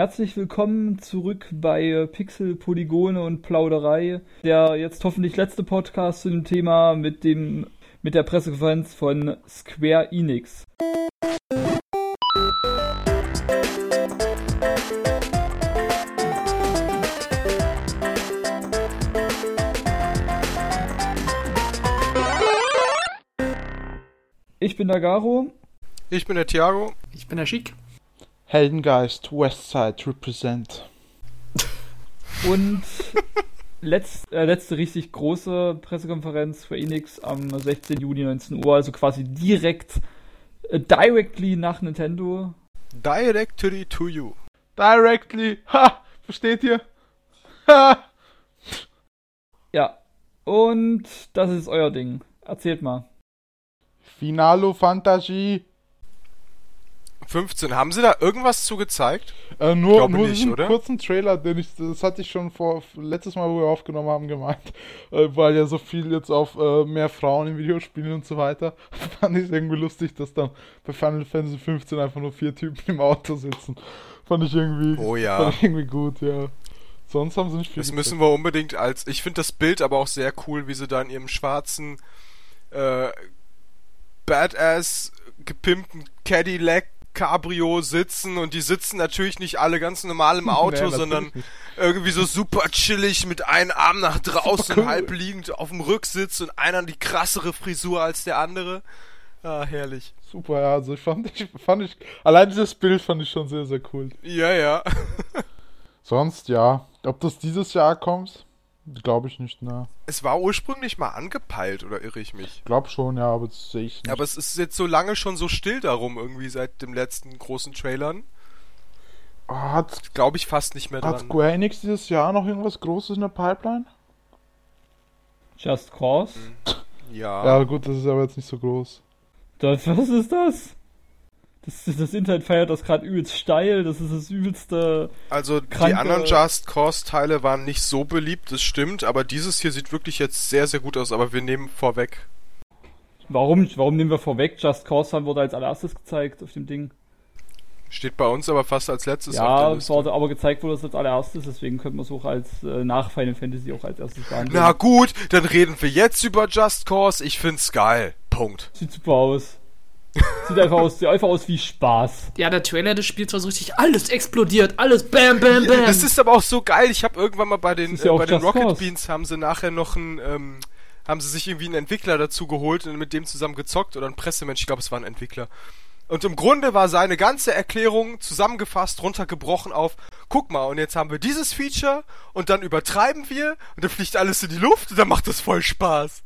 Herzlich willkommen zurück bei Pixel, Polygone und Plauderei. Der jetzt hoffentlich letzte Podcast zu dem Thema mit dem mit der Pressekonferenz von Square Enix. Ich bin der Garo. Ich bin der Thiago. Ich bin der Schick. Heldengeist Westside represent. Und letzt, äh, letzte richtig große Pressekonferenz für Enix am 16. Juni 19 Uhr, also quasi direkt äh, directly nach Nintendo. Directly to you. Directly. Ha! Versteht ihr? Ha! Ja. Und das ist euer Ding. Erzählt mal. Finalo Fantasie. 15. Haben sie da irgendwas zu gezeigt? Äh, nur nur nicht, diesen oder? kurzen Trailer, den ich, das hatte ich schon vor letztes Mal, wo wir aufgenommen haben, gemeint, äh, weil ja so viel jetzt auf äh, mehr Frauen in Videospielen und so weiter, fand ich irgendwie lustig, dass dann bei Final Fantasy 15 einfach nur vier Typen im Auto sitzen. Fand ich irgendwie, Oh ja. fand ich irgendwie gut, ja. Sonst haben sie nicht viel. Das müssen wir unbedingt als. Ich finde das Bild aber auch sehr cool, wie sie da in ihrem schwarzen, äh, badass gepimpten Cadillac Cabrio sitzen und die sitzen natürlich nicht alle ganz normal im Auto, Nee, sondern irgendwie so super chillig mit einem Arm nach draußen, cool. halb liegend auf dem Rücksitz und einer die krassere Frisur als der andere. Ah, herrlich. Super, ja, also ich fand ich, fand ich, allein dieses Bild fand ich schon sehr, sehr cool. Ja, ja. Sonst, ja, ob das dieses Jahr kommt, glaube ich nicht, ne. Es war ursprünglich mal angepeilt, oder irre ich mich? Glaub schon, ja, aber das sehe ich nicht. Aber es ist jetzt so lange schon so still darum, irgendwie seit dem letzten großen Trailern. Ah, hat, Glaube ich fast nicht mehr hat dran. Square Enix dieses Jahr noch irgendwas Großes in der Pipeline? Just Cause. Ja. Ja, gut, das ist aber jetzt nicht so groß. Das, was ist das? Das, das Internet feiert das gerade übelst steil. Das ist das übelste. Also die kranke- anderen Just Cause Teile waren nicht so beliebt, das stimmt, aber dieses hier sieht wirklich jetzt sehr, sehr gut aus, aber wir nehmen vorweg. Warum, warum nehmen wir vorweg? Just Cause wurde als allererstes gezeigt auf dem Ding. Steht bei uns aber fast als letztes auf ja, es wurde aber gezeigt wurde das als allererstes, deswegen könnte man es auch als äh, nach Final Fantasy auch als erstes behandeln. Na gut, dann reden wir jetzt über Just Cause. Ich find's geil. Punkt. Sieht super aus. Sieht einfach aus, sieht einfach aus wie Spaß. Ja, der Trailer des Spiels war so richtig, alles explodiert, alles bam, bam, bam. Das ist aber auch so geil. Ich habe irgendwann mal bei den, ja äh, bei den Rocket Cause. Beans haben sie nachher noch einen, ähm, haben sie sich irgendwie einen Entwickler dazu geholt und mit dem zusammen gezockt oder ein Pressemensch, ich glaube es war ein Entwickler. Und im Grunde war seine ganze Erklärung zusammengefasst, runtergebrochen auf, guck mal, und jetzt haben wir dieses Feature und dann übertreiben wir und dann fliegt alles in die Luft und dann macht das voll Spaß.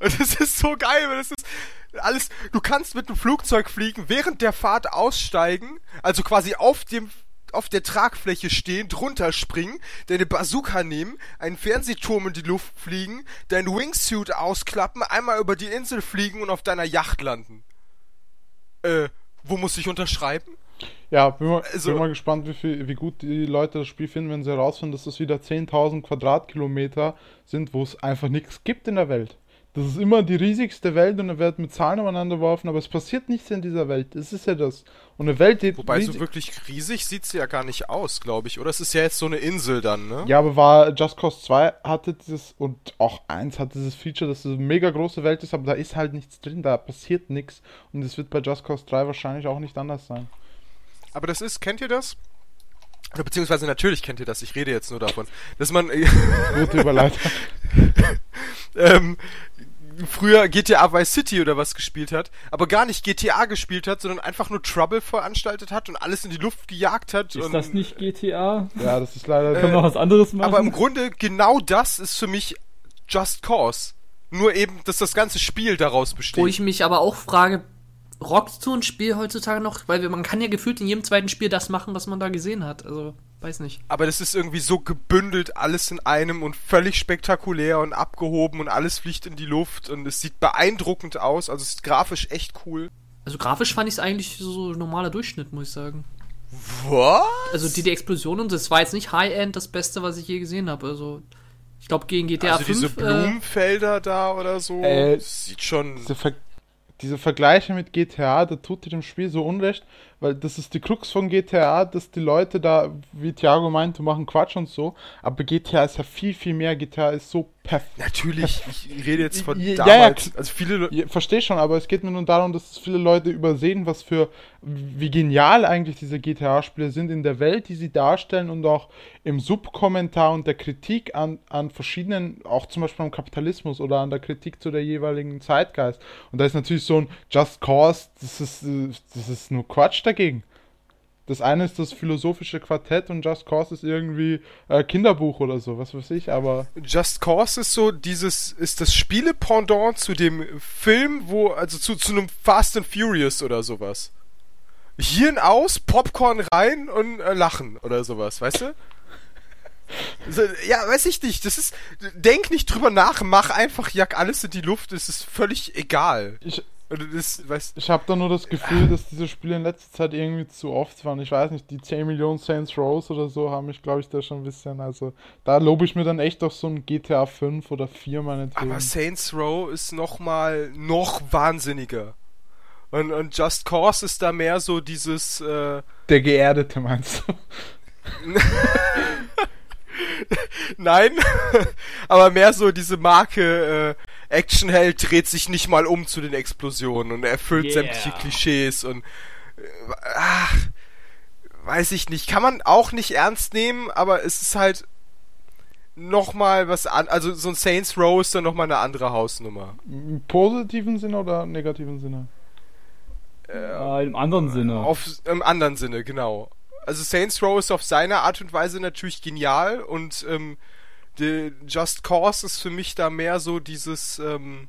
Und das ist so geil, weil das ist alles, du kannst mit einem Flugzeug fliegen, während der Fahrt aussteigen, also quasi auf dem auf der Tragfläche stehen, drunter springen, deine Bazooka nehmen, einen Fernsehturm in die Luft fliegen, dein Wingsuit ausklappen, einmal über die Insel fliegen und auf deiner Yacht landen. Äh, wo muss ich unterschreiben? Ja, bin mal, Also- bin mal gespannt, wie, viel, wie gut die Leute das Spiel finden, wenn sie herausfinden, dass das wieder 10.000 Quadratkilometer sind, wo es einfach nichts gibt in der Welt. Das ist immer die riesigste Welt und da wird mit Zahlen umeinander geworfen, aber es passiert nichts in dieser Welt. Das ist ja das. Und eine Welt, die Wobei so wirklich riesig sieht sie ja gar nicht aus, glaube ich. Oder es ist ja jetzt so eine Insel dann, ne? Ja, aber war Just Cause 2 hatte dieses und auch 1 hat dieses Feature, dass es eine mega große Welt ist, aber da ist halt nichts drin, da passiert nichts. Und es wird bei Just Cause 3 wahrscheinlich auch nicht anders sein. Aber das ist, kennt ihr das? Beziehungsweise natürlich kennt ihr das, ich rede jetzt nur davon, dass man Gute Überleitung. ähm, früher GTA Vice City oder was gespielt hat, aber gar nicht GTA gespielt hat, sondern einfach nur Trouble veranstaltet hat und alles in die Luft gejagt hat. Ist und, das nicht GTA? ja, das ist leider. Können wir was anderes machen? Aber im Grunde genau das ist für mich Just Cause. Nur eben, dass das ganze Spiel daraus besteht. Wo ich mich aber auch frage, rockt so ein Spiel heutzutage noch? Weil man kann ja gefühlt in jedem zweiten Spiel das machen, was man da gesehen hat. Also, weiß nicht. aber das ist irgendwie so gebündelt, alles in einem und völlig spektakulär und abgehoben und alles fliegt in die Luft und es sieht beeindruckend aus. Also es ist grafisch echt cool. Also grafisch fand ich es eigentlich so normaler Durchschnitt, muss ich sagen. Was? Also die, die Explosion und so, das war jetzt nicht High-End das Beste, was ich je gesehen habe. Also ich glaube gegen GTA also 5. diese äh, Blumenfelder da oder so, Äh, das sieht schon. diese, Ver diese Vergleiche mit GTA, da tut dir dem Spiel so unrecht, weil das ist die Krux von GTA, dass die Leute da, wie Thiago meinte, machen Quatsch und so, aber GTA ist ja viel, viel mehr. GTA ist so perfekt. Natürlich, ich rede jetzt von Ja, ja, damals. kl- also viele Le- Ja, verstehe schon, aber es geht mir nur darum, dass viele Leute übersehen, was für, wie genial eigentlich diese GTA-Spiele sind in der Welt, die sie darstellen und auch im Subkommentar und der Kritik an, an verschiedenen, auch zum Beispiel am Kapitalismus oder an der Kritik zu der jeweiligen Zeitgeist. Und da ist natürlich so ein Just Cause, das ist, äh, das ist nur Quatsch dagegen. Das eine ist das philosophische Quartett und Just Cause ist irgendwie äh, Kinderbuch oder so, was weiß ich, aber Just Cause ist so dieses, ist das Spiele-Pendant zu dem Film, wo, also zu, zu einem Fast and Furious oder sowas. Hirn aus, Popcorn rein und äh, lachen oder sowas, weißt du? So, ja, weiß ich nicht. Das ist, denk nicht drüber nach, mach einfach, jag alles in die Luft, es ist völlig egal. ich, das, weißt, Ich habe da nur das Gefühl, dass diese Spiele in letzter Zeit irgendwie zu oft waren. Ich weiß nicht, die 10 Millionen Saints Rose oder so haben mich, glaube ich, da schon ein bisschen. Also, da lobe ich mir dann echt doch so ein GTA 5 oder 4 meinetwegen. Aber Saints Row ist noch mal noch wahnsinniger. Und, und Just Cause ist da mehr so dieses, äh, Der Geerdete meinst du? Nein, aber mehr so diese Marke äh, Actionheld dreht sich nicht mal um zu den Explosionen und erfüllt Yeah. sämtliche Klischees und äh, ach, weiß ich nicht, kann man auch nicht ernst nehmen, aber es ist halt noch mal was an, also so ein Saints Row ist dann noch mal eine andere Hausnummer. Im positiven Sinne oder negativen Sinne? Äh, Im anderen Sinne. Auf im anderen Sinne, genau. Also Saints Row ist auf seine Art und Weise natürlich genial und ähm, Just Cause ist für mich da mehr so dieses. Ähm,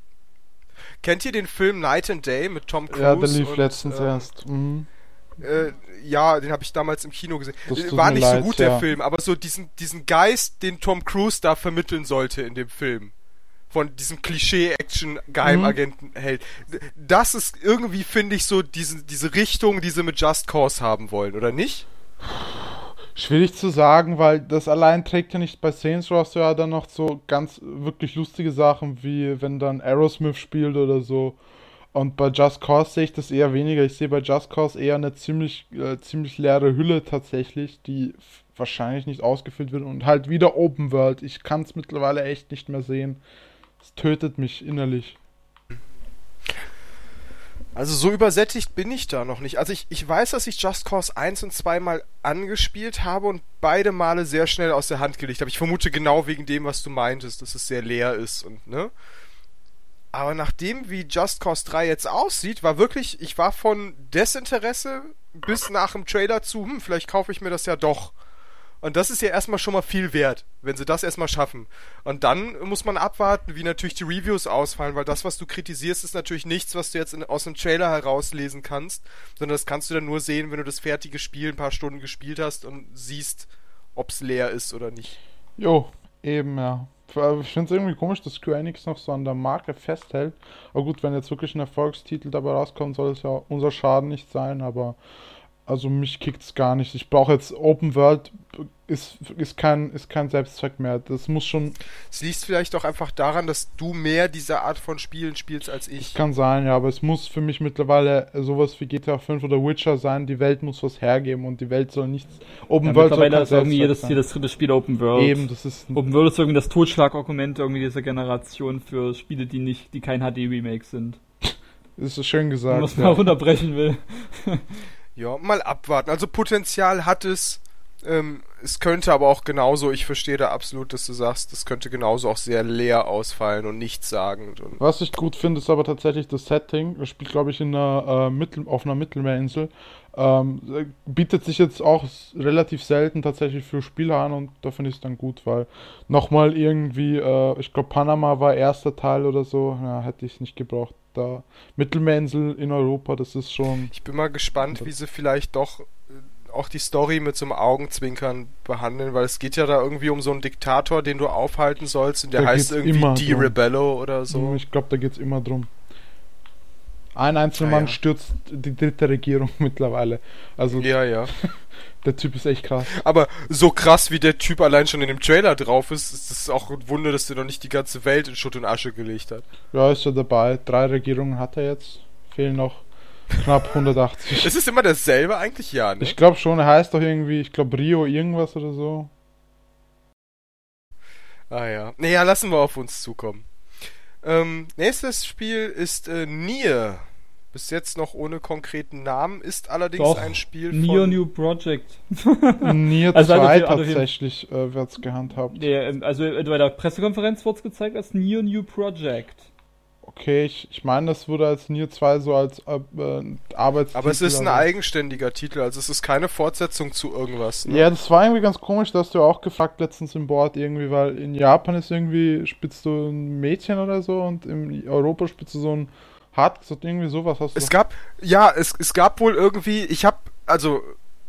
kennt ihr den Film Night and Day mit Tom Cruise? Ja, der lief und, letztens ähm, erst. Mhm. Äh, ja, den habe ich damals im Kino gesehen. Äh, War nicht leid, so gut ja. der Film, aber so diesen diesen Geist, den Tom Cruise da vermitteln sollte in dem Film. Von diesem Klischee-Action-Geheimagenten-Held. Das ist irgendwie, finde ich, so diese, diese Richtung, die sie mit Just Cause haben wollen, oder nicht? Schwierig zu sagen, weil das allein trägt ja nicht bei Saints Row ja dann noch so ganz wirklich lustige Sachen, wie wenn dann Aerosmith spielt oder so. Und bei Just Cause sehe ich das eher weniger. Ich sehe bei Just Cause eher eine ziemlich, äh, ziemlich leere Hülle tatsächlich, die wahrscheinlich nicht ausgefüllt wird und halt wieder Open World. Ich kann es mittlerweile echt nicht mehr sehen. Es tötet mich innerlich. Also so übersättigt bin ich da noch nicht. Also ich, ich weiß, dass ich Just Cause 1 und 2 mal angespielt habe und beide Male sehr schnell aus der Hand gelegt habe. Ich vermute genau wegen dem, was du meintest, dass es sehr leer ist und ne? Aber nachdem wie Just Cause 3 jetzt aussieht, war wirklich, ich war von Desinteresse bis nach dem Trailer zu, hm, vielleicht kaufe ich mir das ja doch. Und das ist ja erstmal schon mal viel wert, wenn sie das erstmal schaffen. Und dann muss man abwarten, wie natürlich die Reviews ausfallen, weil das, was du kritisierst, ist natürlich nichts, was du jetzt in, aus dem Trailer herauslesen kannst, sondern das kannst du dann nur sehen, wenn du das fertige Spiel ein paar Stunden gespielt hast und siehst, ob's leer ist oder nicht. Jo, eben, ja. Ich finde es irgendwie komisch, dass Square Enix noch so an der Marke festhält. Aber gut, wenn jetzt wirklich ein Erfolgstitel dabei rauskommt, soll es ja unser Schaden nicht sein, aber also mich kickt es gar nicht. Ich brauche jetzt Open World, ist, ist, kein, ist kein Selbstzweck mehr. Das muss schon, Es liegt vielleicht auch einfach daran, dass du mehr diese Art von Spielen spielst als ich. kann sein, ja, aber es muss für mich mittlerweile sowas wie GTA 5 oder Witcher sein. Die Welt muss was hergeben und die Welt soll nichts. Open Ja, World soll mittlerweile kein ist irgendwie jedes, Selbstzweck jedes dritte Spiel Open World. sein. Eben, das ist Open World ist irgendwie das Totschlagargument irgendwie dieser Generation für Spiele, die nicht, die kein HD-Remake sind. ist schön Wenn gesagt. man es ja. mal runterbrechen will. Ja, mal abwarten. Also Potenzial hat es. Ähm, es könnte aber auch genauso, ich verstehe da absolut, dass du sagst, es könnte genauso auch sehr leer ausfallen und nichtssagend. Und Was ich gut finde, ist aber tatsächlich das Setting. Das spielt, glaube ich, in einer, äh, Mittel auf einer Mittelmeerinsel. Ähm, äh, bietet sich jetzt auch relativ selten tatsächlich für Spieler an und da finde ich es dann gut, weil nochmal irgendwie, äh, ich glaube, Panama war erster Teil oder so, ja, hätte ich nicht gebraucht. Da Mittelmeerinsel in Europa, das ist schon. ich bin mal gespannt, wie sie vielleicht doch äh, auch die Story mit so einem Augenzwinkern behandeln, weil es geht ja da irgendwie um so einen Diktator, den du aufhalten sollst und der Da heißt irgendwie immer Di. Rebello oder so. Ich glaube, da geht es immer drum. Ein einzelner Ah, Mann ja. stürzt die dritte Regierung mittlerweile. Also Ja, ja. der Typ ist echt krass. Aber so krass wie der Typ allein schon in dem Trailer drauf ist, ist es auch ein Wunder, dass der noch nicht die ganze Welt in Schutt und Asche gelegt hat. Ja, ist er dabei. Drei Regierungen hat er jetzt. Fehlen noch Knapp 180. Ist es immer dasselbe eigentlich? Ja, ne? Ich glaube schon, er heißt doch irgendwie, ich glaube Rio irgendwas oder so. Ah ja. Naja, lassen wir auf uns zukommen. Ähm, nächstes Spiel ist äh, Nier. Bis jetzt noch ohne konkreten Namen, ist allerdings Doch, ein Spiel Neo von... New Project. Nier Also 2 hat er viel- hat er viel- tatsächlich äh, wird's gehandhabt. Nee, ähm, also äh, bei der Pressekonferenz wurde es gezeigt als Neo New Project. Okay, ich, ich meine, das wurde als Nier 2 so als äh, äh, Arbeitstitel. Aber es ist ein eigenständiger Titel, also es ist keine Fortsetzung zu irgendwas. Ne? Ja, das war irgendwie ganz komisch, dass du auch gefragt letztens im Board irgendwie, weil in Japan ist irgendwie, spitzt du ein Mädchen oder so und in Europa spitzt du so ein Hart, irgendwie sowas hast du. Es gab, ja, es, es gab wohl irgendwie, ich hab, also,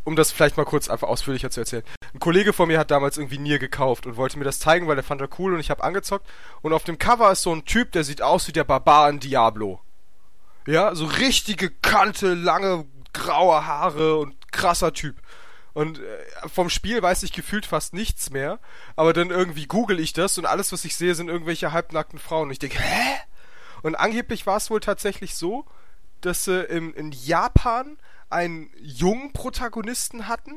um das vielleicht mal kurz einfach ausführlicher zu erzählen. Ein Kollege von mir hat damals irgendwie Nier gekauft und wollte mir das zeigen, weil der fand er cool und ich hab angezockt. Und auf dem Cover ist so ein Typ, der sieht aus wie der Barbar in Diablo. Ja, so richtige Kante, lange, graue Haare und krasser Typ. Und äh, vom Spiel weiß ich gefühlt fast nichts mehr. Aber dann irgendwie google ich das und alles, was ich sehe, sind irgendwelche halbnackten Frauen. Und ich denke, hä? Und angeblich war es wohl tatsächlich so, dass sie im, in Japan einen jungen Protagonisten hatten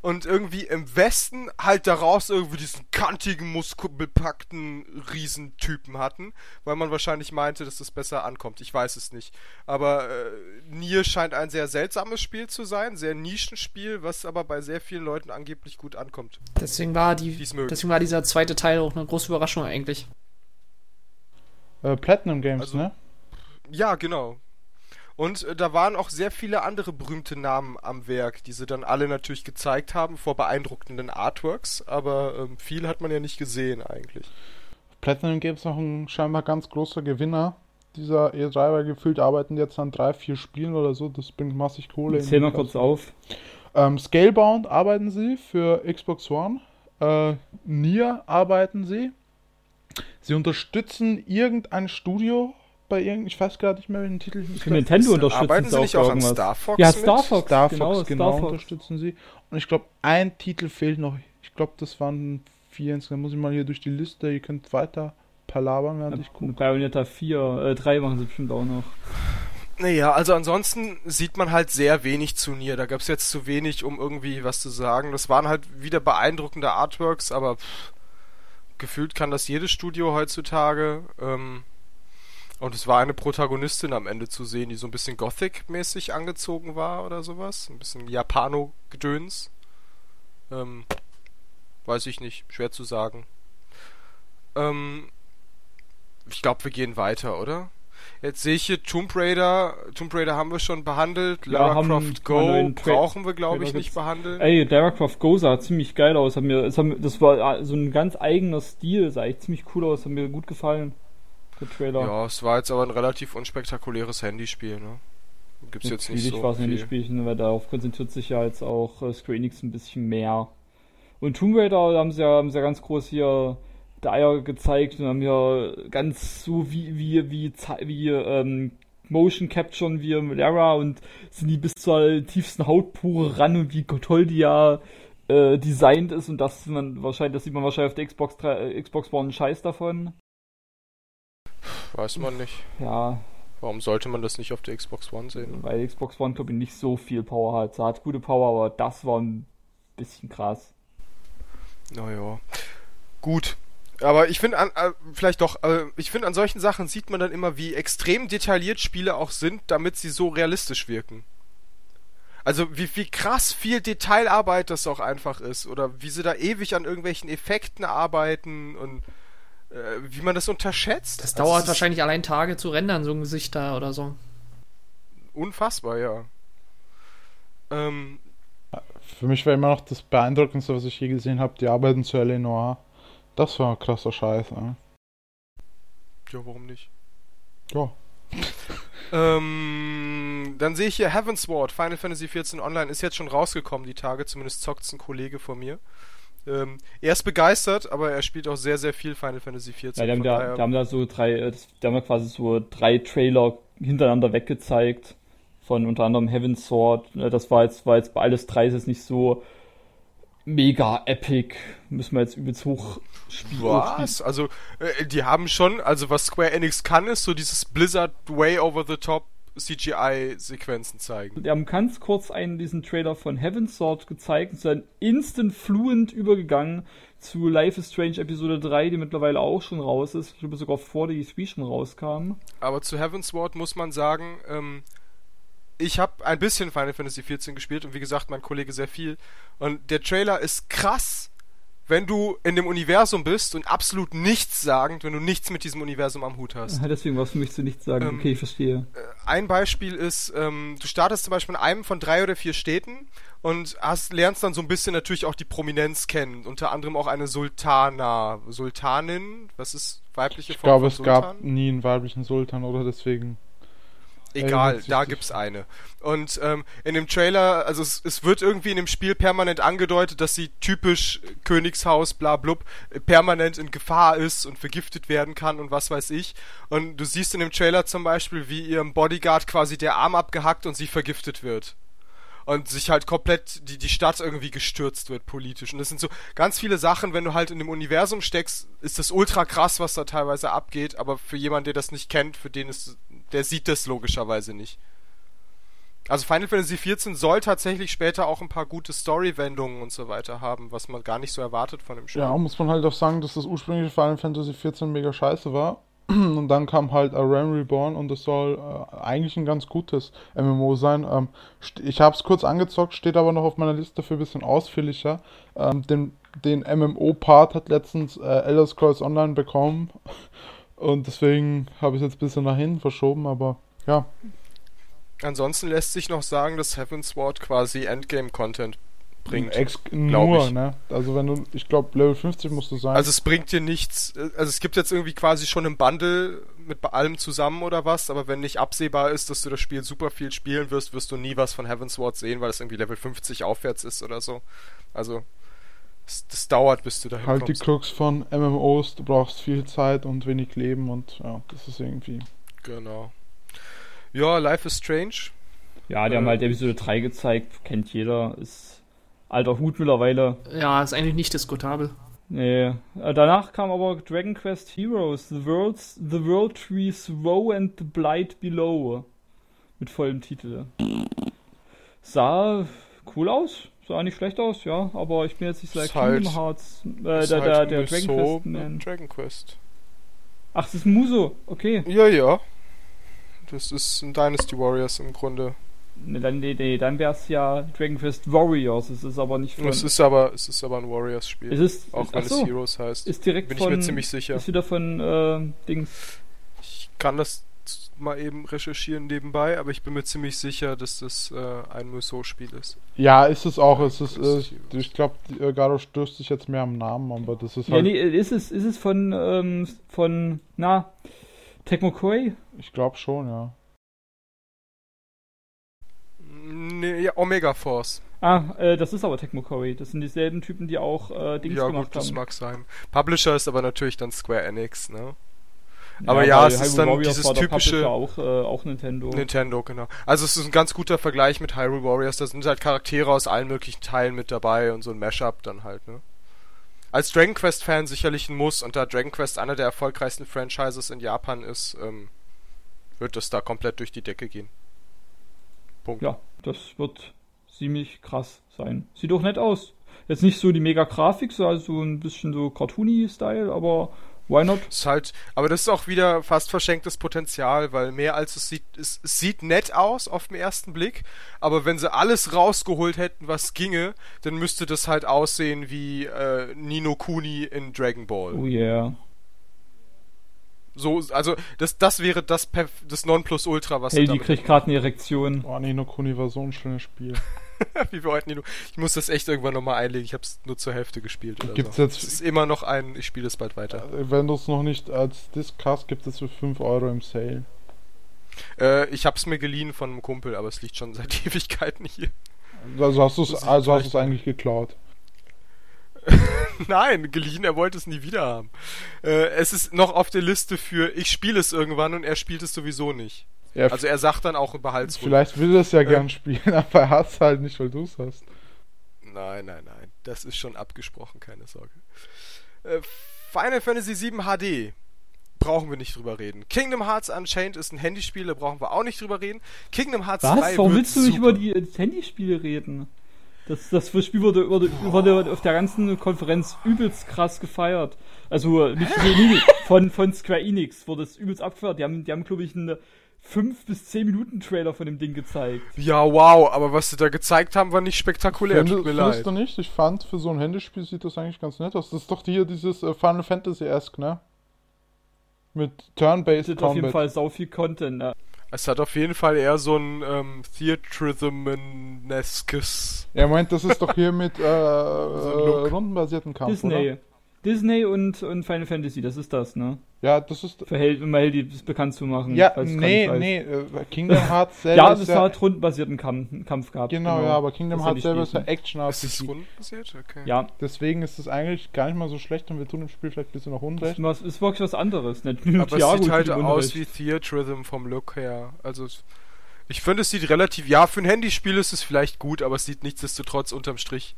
und irgendwie im Westen halt daraus irgendwie diesen kantigen, muskelbepackten Riesentypen hatten, weil man wahrscheinlich meinte, dass das besser ankommt. Ich weiß es nicht. Aber äh, Nier scheint ein sehr seltsames Spiel zu sein, sehr Nischenspiel, was aber bei sehr vielen Leuten angeblich gut ankommt. Deswegen war, die, deswegen war dieser zweite Teil auch eine große Überraschung eigentlich. äh, Platinum Games, Also- ne? Ja, genau. Und äh, da waren auch sehr viele andere berühmte Namen am Werk, die sie dann alle natürlich gezeigt haben vor beeindruckenden Artworks, aber ähm, viel hat man ja nicht gesehen eigentlich. Platinum Games noch ein scheinbar ganz großer Gewinner dieser E3, weil gefühlt arbeiten jetzt an drei, vier Spielen oder so, das bringt massig Kohle. Zähl mal kurz auf. Ähm, Scalebound arbeiten sie für Xbox One. Äh, Nier arbeiten sie. Sie unterstützen irgendein Studio bei irgendeinem, ich weiß gerade nicht mehr, welchen Titel. Ich Für glaub, Nintendo unterstützen Arbeiten sie auch nicht auch an. Star Fox Ja, mit? Star Fox. Star genau, Fox, genau, Star Fox. unterstützen sie. Und ich glaube, ein Titel fehlt noch. Ich glaube, das waren vier insgesamt. Muss ich mal hier durch die Liste. Ihr könnt weiter palabern, während ich gucke. Bayonetta 4, äh, 3 machen sie bestimmt auch noch. Naja, also ansonsten sieht man halt sehr wenig zu Nier. Da gab's jetzt zu wenig, um irgendwie was zu sagen. Das waren halt wieder beeindruckende Artworks, aber pff, gefühlt kann das jedes Studio heutzutage. Ähm, und es war eine Protagonistin am Ende zu sehen, die so ein bisschen Gothic-mäßig angezogen war oder sowas. Ein bisschen Japano-Gedöns. Ähm, weiß ich nicht, schwer zu sagen. Ähm, ich glaube, wir gehen weiter, oder? Jetzt sehe ich hier Tomb Raider. Tomb Raider haben wir schon behandelt. Ja, Lara Croft Go brauchen wir, glaube ich, nicht behandeln. Ey, Lara Croft Go sah ziemlich geil aus. Hat mir, das war äh, so ein ganz eigener Stil, sah echt ziemlich cool aus, hat mir gut gefallen. Der Trailer. Ja, es war jetzt aber ein relativ unspektakuläres Handyspiel, ne? Gibt's jetzt nicht so war es ein. Handyspielchen, weil darauf konzentriert sich ja jetzt auch äh, Square Enix ein bisschen mehr. Und Tomb Raider haben sie ja, haben sie ja ganz groß hier die Eier gezeigt und haben ja ganz so wie, wie, wie, wie, ähm, Motion Capturen wie im Lara und sind die bis zur tiefsten Hautpore ran und wie toll die ja äh, designt ist und das man wahrscheinlich, das sieht man wahrscheinlich auf der Xbox, 3, äh, Xbox One Scheiß davon. Weiß man nicht. Ja, Warum sollte man das nicht auf der Xbox One sehen? weil Xbox One glaube ich nicht so viel Power hat. Sie hat gute Power, aber das war ein bisschen krass. Naja. Gut. Aber ich finde an, äh, vielleicht doch, äh, ich finde an solchen Sachen sieht man dann immer, wie extrem detailliert Spiele auch sind, damit sie so realistisch wirken. Also wie, wie krass viel Detailarbeit das auch einfach ist. Oder wie sie da ewig an irgendwelchen Effekten arbeiten und wie man das unterschätzt. Das Also dauert es wahrscheinlich allein Tage zu rendern, so ein Gesicht da oder so. Unfassbar, ja. Ähm, Für mich war immer noch das Beeindruckendste, was ich je gesehen habe, die Arbeiten zu L.A. Noir. Das war ein krasser Scheiß, ne? ja, warum nicht? Ja. Ähm, dann sehe ich hier Heavensward, Final Fantasy XIV Online, ist jetzt schon rausgekommen, die Tage, zumindest zockt's ein Kollege von mir. Ähm, er ist begeistert, aber er spielt auch sehr, sehr viel Final Fantasy XIV. Ja, die haben, da, die haben da so drei, äh, das- die haben da quasi so drei Trailer hintereinander weggezeigt. Von unter anderem Heaven's Sword. Äh, Das war jetzt, war jetzt bei alles drei ist jetzt nicht so mega epic. Müssen wir jetzt übelst hoch spielen. Was? Also, äh, die haben schon, also was Square Enix kann, ist so dieses Blizzard way over the top CGI-Sequenzen zeigen. Die haben ganz kurz einen diesen Trailer von Heaven's Sword gezeigt und sind dann instant fluent übergegangen zu Life is Strange Episode 3, die mittlerweile auch schon raus ist. Ich glaube sogar vor der E3 schon rauskam. Aber zu Heaven's Ward muss man sagen, ähm, ich habe ein bisschen Final Fantasy XIV gespielt und wie gesagt, mein Kollege sehr viel. Und der Trailer ist krass, wenn du in dem Universum bist und absolut nichts sagend, wenn du nichts mit diesem Universum am Hut hast. Ja, deswegen war es für mich zu nichts sagen. Ähm, okay, ich verstehe. Ein Beispiel ist, ähm, du startest zum Beispiel in einem von drei oder vier Städten und hast, lernst dann so ein bisschen natürlich auch die Prominenz kennen. Unter anderem auch eine Sultana. Sultanin? Was ist weibliche Ich Form glaube, von es gab Sultan? nie einen weiblichen Sultan, oder deswegen. Egal, Äh, da gibt's eine. Und ähm, in dem Trailer, also es, es wird irgendwie in dem Spiel permanent angedeutet, dass sie typisch Königshaus, bla blub, äh, permanent in Gefahr ist und vergiftet werden kann und was weiß ich. Und du siehst in dem Trailer zum Beispiel, wie ihrem Bodyguard quasi der Arm abgehackt und sie vergiftet wird. Und sich halt komplett die, die Stadt irgendwie gestürzt wird politisch. Und das sind so ganz viele Sachen, wenn du halt in dem Universum steckst, ist das ultra krass, was da teilweise abgeht, aber für jemanden, der das nicht kennt, für den ist, der sieht das logischerweise nicht. Also Final Fantasy XIV soll tatsächlich später auch ein paar gute Story-Wendungen und so weiter haben, was man gar nicht so erwartet von dem Spiel. Ja, muss man halt auch sagen, dass das ursprüngliche Final Fantasy XIV mega scheiße war. Und dann kam halt A Realm Reborn und das soll äh, eigentlich ein ganz gutes MMO sein. Ähm, ich habe es kurz angezockt, steht aber noch auf meiner Liste für ein bisschen ausführlicher. Ähm, den den MMO-Part hat letztens äh, Elder Scrolls Online bekommen und deswegen habe ich es jetzt ein bisschen nach hinten verschoben, aber ja, Ansonsten lässt sich noch sagen, dass Heaven's Ward quasi Endgame-Content bringt. Ex nur, ich. ne? Also wenn du, ich glaube Level 50 musst du sein. Also es bringt dir nichts, also es gibt jetzt irgendwie quasi schon ein Bundle mit allem zusammen oder was, aber wenn nicht absehbar ist, dass du das Spiel super viel spielen wirst, wirst du nie was von Heaven's Ward sehen, weil es irgendwie Level 50 aufwärts ist oder so. Also das, das dauert, bis du da halt die hinkommst. Krux von MMOs, du brauchst viel Zeit und wenig Leben und ja, das ist irgendwie. Genau. Ja, Life is Strange. Ja, die äh, haben halt Episode 3 gezeigt, kennt jeder, ist alter Hut mittlerweile. Ja, ist eigentlich nicht diskutabel. Nee. Äh, Danach kam aber Dragon Quest Heroes, The World's, The World Trees Woe and the Blight Below. Mit vollem Titel. Sah cool aus, sah nicht schlecht aus, ja, aber ich bin jetzt nicht so der Ist halt- Kingdom Hearts, äh, der, halt der, der Dragon Quest mit Man. Dragon Quest. Ach, das ist Muso, okay. Ja, ja. Das ist ein Dynasty Warriors im Grunde. Nee, dann, nee, nee, dann wär's ja Dragon Quest Warriors, es ist aber nicht von... Es ist aber, es ist aber ein Warriors-Spiel. es ist, auch wenn so, es Heroes heißt. ist direkt Bin ich von... mir ziemlich sicher. Ist wieder von, äh, Dings... Ich kann das mal eben recherchieren nebenbei, aber ich bin mir ziemlich sicher, dass das äh, ein Musou-Spiel ist. Ja, ist es auch. Es ist, Das äh, ist- ich glaube, Garo stößt sich jetzt mehr am Namen, aber das ist Ja, halt. nee, ist es, ist es von, ähm, von, na, Tecmo Koei? Ich glaube schon, ja. Nee, ja, Omega Force. Ah, äh, das ist aber Tecmo Koei. Das sind dieselben Typen, die auch äh, Dings ja, gemacht gut, das haben. mag sein. Publisher ist aber natürlich dann Square Enix, ne? Aber ja, bei es ist dann Warriors dieses typische- Auch, äh, auch Nintendo. Nintendo, genau. Also es ist ein ganz guter Vergleich mit Hyrule Warriors. Da sind halt Charaktere aus allen möglichen Teilen mit dabei und so ein Mashup dann halt, ne? Als Dragon Quest Fan sicherlich ein Muss und da Dragon Quest einer der erfolgreichsten Franchises in Japan ist, ähm, wird das da komplett durch die Decke gehen. Punkt. Ja, das wird ziemlich krass sein. Sieht auch nett aus. Jetzt nicht so die mega Grafik, so also ein bisschen so Cartoony-Style, aber why not? Ist halt, aber das ist auch wieder fast verschenktes Potenzial, weil mehr als es sieht, es, es sieht nett aus auf den ersten Blick, aber wenn sie alles rausgeholt hätten, was ginge, dann müsste das halt aussehen wie äh, Nino Kuni in Dragon Ball. Oh yeah. So, also das, das wäre das, Perf das Nonplusultra, was Hey, die kriegt gerade eine Erektion. Oh, Nino Kuni war so ein schönes Spiel. wie wir heute Nino. Ich muss das echt irgendwann nochmal einlegen. Ich habe es nur zur Hälfte gespielt. Oder Gibt's so. jetzt- Es ist immer noch ein. Ich spiele es bald weiter. Wenn du es noch nicht als Disc hast, gibt es für 5 Euro im Sale. Äh, ich habe es mir geliehen von einem Kumpel, aber es liegt schon seit Ewigkeiten hier. Also hast du es also hast eigentlich geklaut. Nein, geliehen, er wollte es nie wieder haben. Äh, es ist noch auf der Liste für ich spiele es irgendwann und er spielt es sowieso nicht. Ja, Also er sagt dann auch behalt's ruhig. vielleicht will er es ja gern spielen, aber er hat es halt nicht, weil du es hast. Nein, nein, nein. Das ist schon abgesprochen, keine Sorge. Äh, Final Fantasy VII HD. brauchen wir nicht drüber reden. Kingdom Hearts Unchained ist ein Handyspiel, da brauchen wir auch nicht drüber reden. Kingdom Hearts Was? 3 Warum wird willst du nicht über die äh, Handyspiele reden? Das, das Spiel wurde, wurde, wurde auf der ganzen Konferenz übelst krass gefeiert. Also nicht, nee, nee, von, von Square Enix wurde es übelst abgefeiert. Die haben, die haben glaube ich, einen 5 bis 10 Minuten Trailer von dem Ding gezeigt. Ja, wow, aber was sie da gezeigt haben, war nicht spektakulär. Findest, Tut mir findest leid. du nicht? Ich fand, für so ein Handyspiel sieht das eigentlich ganz nett aus. Das ist doch hier dieses äh, Final Fantasy-esque, ne? Mit Es Turn-Based ist auf jeden Combat. Fall sau viel Content. Ne? Es hat auf jeden Fall eher so ein ähm, Theatrhythm-neskes. Er meint, das ist doch hier mit äh, Look. äh, rundenbasierten Kampf, Disney. oder? Disney und, und Final Fantasy, das ist das, ne? Ja, das ist... Für Hel um Heldi das bekannt zu machen. Ja, nee, nee, äh, Kingdom Hearts selber Ja, ist es ja... hat rundenbasierten Kampf, Kampf gehabt. Genau, ja, aber Kingdom Das Hearts selber ist ja action Ist das RPG. rundenbasiert? Okay. Ja, Deswegen ist es eigentlich gar nicht mal so schlecht und wir tun dem Spiel vielleicht ein bisschen noch ist, Unrecht. was, ist wirklich was anderes. Ne? Aber es sieht halt aus wie Theatrhythm vom Look her. Also es- ich finde, es sieht relativ. Ja, für ein Handyspiel ist es vielleicht gut, aber es sieht nichtsdestotrotz unterm Strich.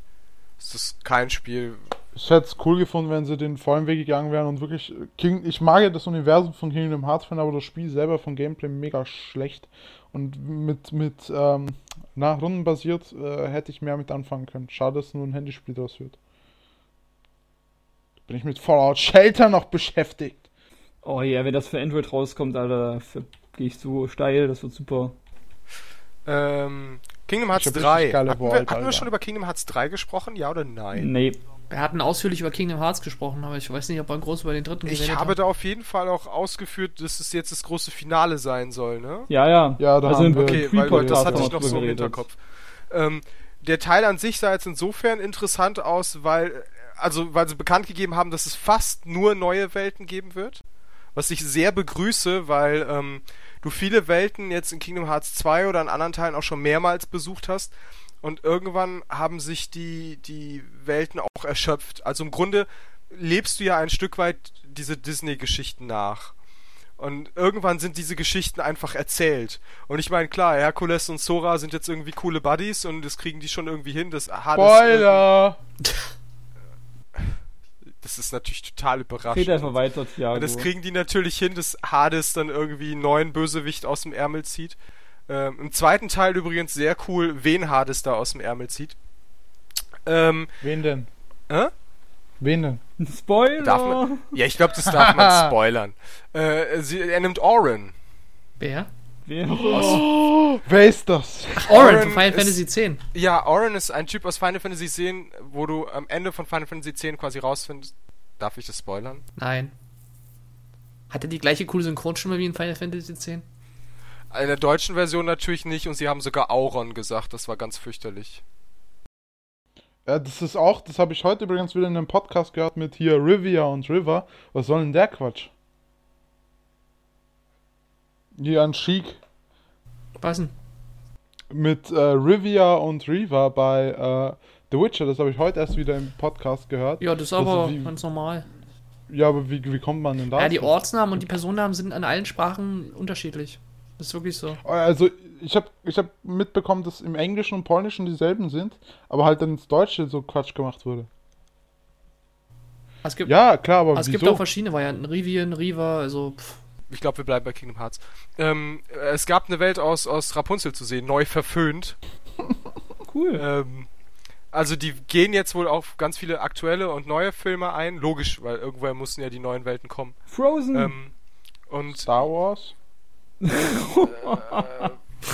Es ist kein Spiel. Ich hätte es cool gefunden, wenn sie den vollen Weg gegangen wären und wirklich. äh, King, ich mag ja das Universum von Kingdom Hearts fan, aber das Spiel selber von Gameplay mega schlecht. Und mit, mit ähm, na, rundenbasiert äh, hätte ich mehr mit anfangen können. Schade, dass nur ein Handyspiel draus wird. Bin ich mit Fallout Shelter noch beschäftigt. Oh ja, wenn das für Android rauskommt, Alter, gehe ich so steil, das wird super. Ähm, Kingdom Hearts Ich hab 3. richtig geile Hatten, wir, Vault, hatten wir schon über Kingdom Hearts 3 gesprochen? Ja oder nein? Nee. Wir hatten ausführlich über Kingdom Hearts gesprochen, aber ich weiß nicht, ob wir groß über den dritten Ich geredet habe haben. da auf jeden Fall auch ausgeführt, dass es jetzt das große Finale sein soll, ne? Ja, ja. Ja, da also haben wir- Okay, weil Pre-Podcast das hatte ich noch so im. Hinterkopf. Ähm, der Teil an sich sah jetzt insofern interessant aus, weil, also, weil sie bekannt gegeben haben, dass es fast nur neue Welten geben wird. Was ich sehr begrüße, weil ähm, du viele Welten jetzt in Kingdom Hearts 2 oder in anderen Teilen auch schon mehrmals besucht hast. Und irgendwann haben sich die, die Welten auch erschöpft. Also im Grunde lebst du ja ein Stück weit diese Disney-Geschichten nach. Und irgendwann sind diese Geschichten einfach erzählt. Und ich meine, klar, Herkules und Sora sind jetzt irgendwie coole Buddies und das kriegen die schon irgendwie hin. Das, Hades, Spoiler! das ist natürlich total Red überraschend. einfach weiter, Thiago. Und das kriegen die natürlich hin, dass Hades dann irgendwie einen neuen Bösewicht aus dem Ärmel zieht. Ähm, Im zweiten Teil übrigens sehr cool, wen Hades da aus dem Ärmel zieht. Ähm, Wen denn? äh? Wen denn? Spoiler! Darf man, ja, ich glaube, das darf man spoilern. Äh, sie, er nimmt Oren. Wer? Wer? Oh, wer ist das? Oren Oren von Final ist- Fantasy X. Ja, Oren ist ein Typ aus Final Fantasy 10, wo du am Ende von Final Fantasy 10 quasi rausfindest. Darf ich das spoilern? Nein. Hat er die gleiche coole Synchronstimme wie in Final Fantasy X? In der deutschen Version natürlich nicht und sie haben sogar Auron gesagt. Das war ganz fürchterlich. Ja, das ist auch, das habe ich heute übrigens wieder in einem Podcast gehört mit hier Rivia und River. Was soll denn der Quatsch? Hier an Chic Was denn? mit äh, Rivia und Riva bei äh, The Witcher. Das habe ich heute erst wieder im Podcast gehört. Ja, das ist Das aber ist wie- ganz normal. Ja, aber wie, wie kommt man denn da? Ja, die Ortsnamen und die Personennamen sind an allen Sprachen unterschiedlich. Das ist wirklich so. Also, ich habe ich hab mitbekommen, dass im Englischen und Polnischen dieselben sind, aber halt dann ins Deutsche so Quatsch gemacht wurde. Es gibt, Ja, klar, aber es wieso? gibt auch verschiedene Varianten. Rivien, Riva, also pff. Ich glaube, wir bleiben bei Kingdom Hearts. Ähm, äh, es gab eine Welt aus, aus Rapunzel zu sehen, neu verföhnt. Cool. Ähm, also die gehen jetzt wohl auf ganz viele aktuelle und neue Filme ein. Logisch, weil irgendwoher mussten ja die neuen Welten kommen. Frozen. Ähm, und Star Wars?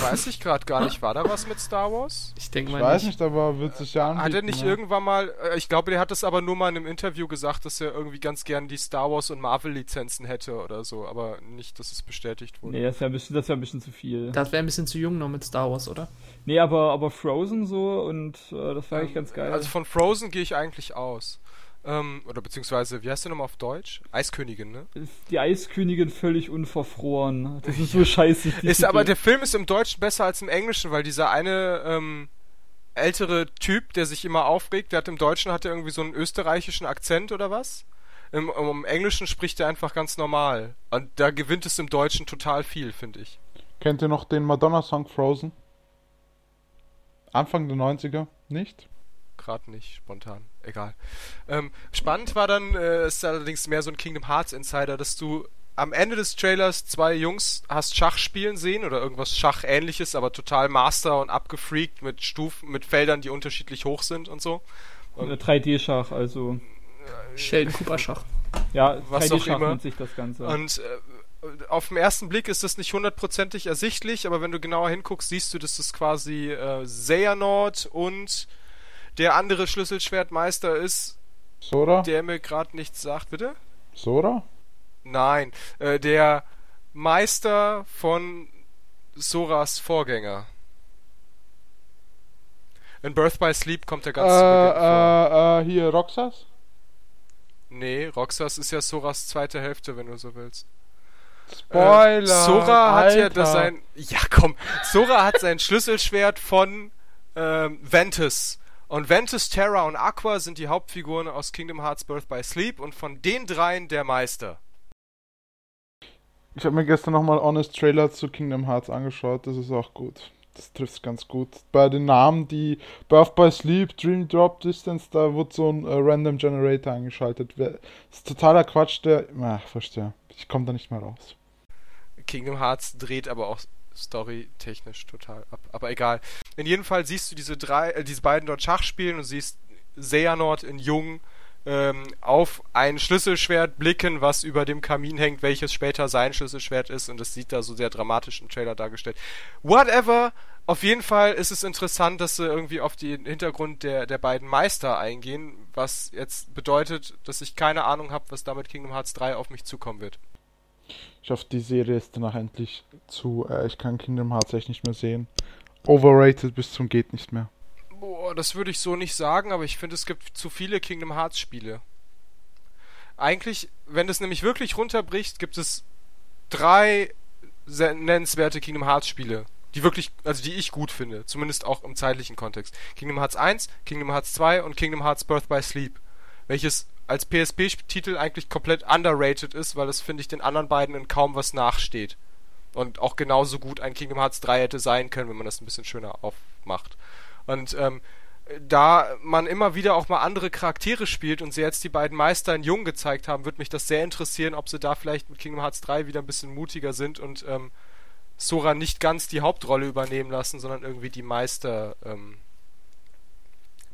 Weiß ich gerade gar nicht, war da was mit Star Wars? ich denke Ich mal weiß nicht. nicht, aber wird sich ja anbieten. Hat er nicht ne? irgendwann mal, äh, ich glaube, der hat das aber nur mal in einem Interview gesagt, dass er irgendwie ganz gern die Star Wars und Marvel Lizenzen hätte oder so, aber nicht, dass es bestätigt wurde. nee, das wäre ein, bisschen- das wär ein bisschen zu viel. Das wäre ein bisschen zu jung noch mit Star Wars, oder? Nee, aber, aber Frozen so und äh, das war eigentlich ganz geil. Also von Frozen gehe ich eigentlich aus. Ähm, oder beziehungsweise, wie heißt der nochmal auf Deutsch? Eiskönigin, ne? ist die Eiskönigin völlig unverfroren. Das ist so scheiße. Ist Titel. aber der Film ist im Deutschen besser als im Englischen, weil dieser eine ähm, ältere Typ, der sich immer aufregt, der hat im Deutschen hat er irgendwie so einen österreichischen Akzent oder was? Im, im Englischen spricht er einfach ganz normal. Und da gewinnt es im Deutschen total viel, finde ich. Kennt ihr noch den Madonna-Song Frozen? Anfang der 90er? Nicht? Gerade nicht, spontan. Egal. Ähm, spannend war dann, äh, ist allerdings mehr so ein Kingdom Hearts Insider, dass du am Ende des Trailers zwei Jungs hast Schach spielen sehen oder irgendwas Schachähnliches, aber total Master und abgefreakt mit Stufen, mit Feldern, die unterschiedlich hoch sind und so. Äh, 3D-Schach, also. Sheldon Cooper Schach. Ja, Was auch 3D-Schach immer. nennt sich das Ganze. Und äh, auf den ersten Blick ist das nicht hundertprozentig ersichtlich, aber wenn du genauer hinguckst, siehst du, dass das quasi äh, Xehanort und der andere Schlüsselschwertmeister ist, Sora? der mir gerade nichts sagt, bitte? Sora? Nein, äh, der Meister von Soras Vorgänger. In Birth by Sleep kommt er Äh, ganz vor. äh, äh, hier, Roxas? Nee, Roxas ist ja Soras zweite Hälfte, wenn du so willst. Spoiler! Äh, Sora hat ja Alter. das sein. Ja, komm. Sora hat sein Schlüsselschwert von ähm, Ventus. Und Ventus, Terra und Aqua sind die Hauptfiguren aus Kingdom Hearts Birth by Sleep und von den dreien der Meister. Ich habe mir gestern nochmal Honest Trailer zu Kingdom Hearts angeschaut, das ist auch gut. Das trifft ganz gut. Bei den Namen, die Birth by Sleep, Dream Drop Distance, da wird so ein äh, Random Generator eingeschaltet. Das ist totaler Quatsch, der. Ach, verstehe. Ich komme da nicht mehr raus. Kingdom Hearts dreht aber auch storytechnisch total ab. Aber egal. In jedem Fall siehst du diese drei, äh, diese beiden dort Schach spielen und siehst Xehanort in Jung ähm, auf ein Schlüsselschwert blicken, was über dem Kamin hängt, welches später sein Schlüsselschwert ist und das sieht da so sehr dramatisch im Trailer dargestellt. Whatever. Auf jeden Fall ist es interessant, dass sie irgendwie auf den Hintergrund der, der beiden Meister eingehen, was jetzt bedeutet, dass ich keine Ahnung habe, was damit Kingdom Hearts 3 auf mich zukommen wird. Ich hoffe, die Serie ist danach endlich zu. Äh, ich kann Kingdom Hearts echt nicht mehr sehen. Overrated bis zum geht nicht mehr. Boah, das würde ich so nicht sagen, aber ich finde, es gibt zu viele Kingdom Hearts Spiele. Eigentlich, wenn es nämlich wirklich runterbricht, gibt es drei nennenswerte Kingdom Hearts Spiele, die wirklich, also die ich gut finde, zumindest auch im zeitlichen Kontext. Kingdom Hearts 1, Kingdom Hearts 2 und Kingdom Hearts Birth by Sleep, welches als PSP-Titel eigentlich komplett underrated ist, weil es, finde ich, den anderen beiden in kaum was nachsteht. Und auch genauso gut ein Kingdom Hearts 3 hätte sein können, wenn man das ein bisschen schöner aufmacht. Und ähm, da man immer wieder auch mal andere Charaktere spielt und sie jetzt die beiden Meister in Jung gezeigt haben, würde mich das sehr interessieren, ob sie da vielleicht mit Kingdom Hearts 3 wieder ein bisschen mutiger sind und ähm, Sora nicht ganz die Hauptrolle übernehmen lassen, sondern irgendwie die Meister ähm,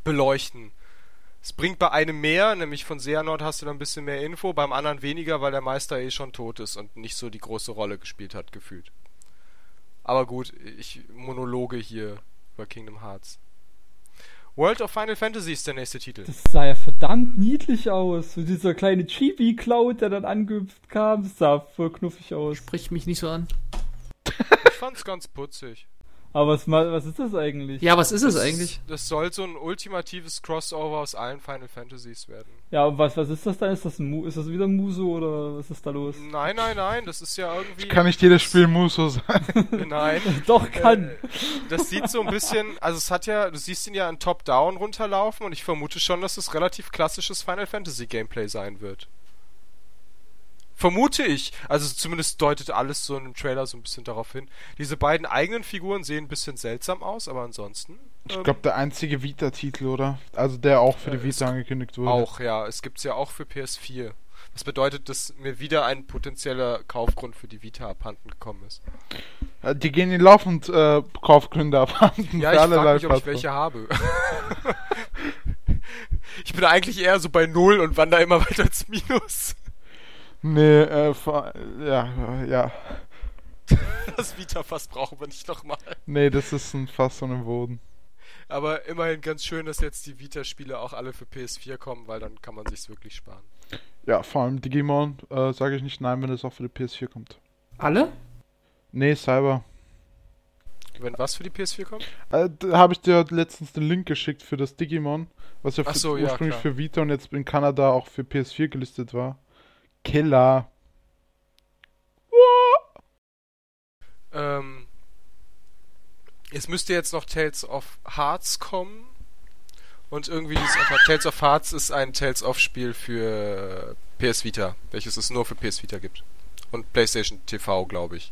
beleuchten. Es bringt bei einem mehr, nämlich von Seanord hast du dann ein bisschen mehr Info, beim anderen weniger, weil der Meister eh schon tot ist und nicht so die große Rolle gespielt hat, gefühlt. Aber gut, ich monologe hier über Kingdom Hearts. World of Final Fantasy ist der nächste Titel. Das sah ja verdammt niedlich aus. So dieser kleine Chibi-Cloud, der dann angehüpft kam, das sah voll knuffig aus. Spricht mich nicht so an. Ich fand's ganz putzig. Aber was, ma- was ist das eigentlich? Ja, was ist es Das- eigentlich? Das soll so ein ultimatives Crossover aus allen Final Fantasies werden. Ja, und was, was ist das dann? Ist das, ein Mu ist das wieder ein Muso oder was ist da los? Nein, nein, nein, das ist ja irgendwie. Kann nicht jedes Spiel Muso sein. Nein. Doch, kann. Das sieht so ein bisschen, also es hat ja, du siehst ihn ja in Top-Down runterlaufen und ich vermute schon, dass es relativ klassisches Final Fantasy Gameplay sein wird. Vermute ich. Also zumindest deutet alles so in dem Trailer so ein bisschen darauf hin. Diese beiden eigenen Figuren sehen ein bisschen seltsam aus, aber ansonsten. Ich ähm, glaube, der einzige Vita-Titel, oder? Also der auch für Äh, die es Vita angekündigt wurde. Auch, ja. Es gibt's ja auch für PS4. Das bedeutet, dass mir wieder ein potenzieller Kaufgrund für die Vita abhanden gekommen ist. Äh, Die gehen in laufend äh, Kaufgründe abhanden. Ja, ich frage mich, ob ich welche habe. ich bin eigentlich eher so bei Null und wandere immer weiter ins Minus. Nee, äh, vor- ja, ja. Das Vita fast brauchen wir nicht nochmal. Nee, das ist ein Fass ohne Boden. Aber immerhin ganz schön, dass jetzt die Vita-Spiele auch alle für PS4 kommen, weil dann kann man sich's wirklich sparen. Ja, vor allem Digimon, äh, sage ich nicht nein, wenn es auch für die PS4 kommt. Alle? Nee, Cyber. Wenn was für die PS4 kommt? Äh, da habe ich dir letztens den Link geschickt für das Digimon, was ja für, so, ja, ursprünglich klar. für Vita und jetzt in Kanada auch für PS4 gelistet war. Killer. Ähm, es müsste jetzt noch Tales of Hearts kommen. Und irgendwie dieses einfach Tales of Hearts ist ein Tales of Spiel für PS Vita, welches es nur für PS Vita gibt. Und PlayStation TV, glaube ich.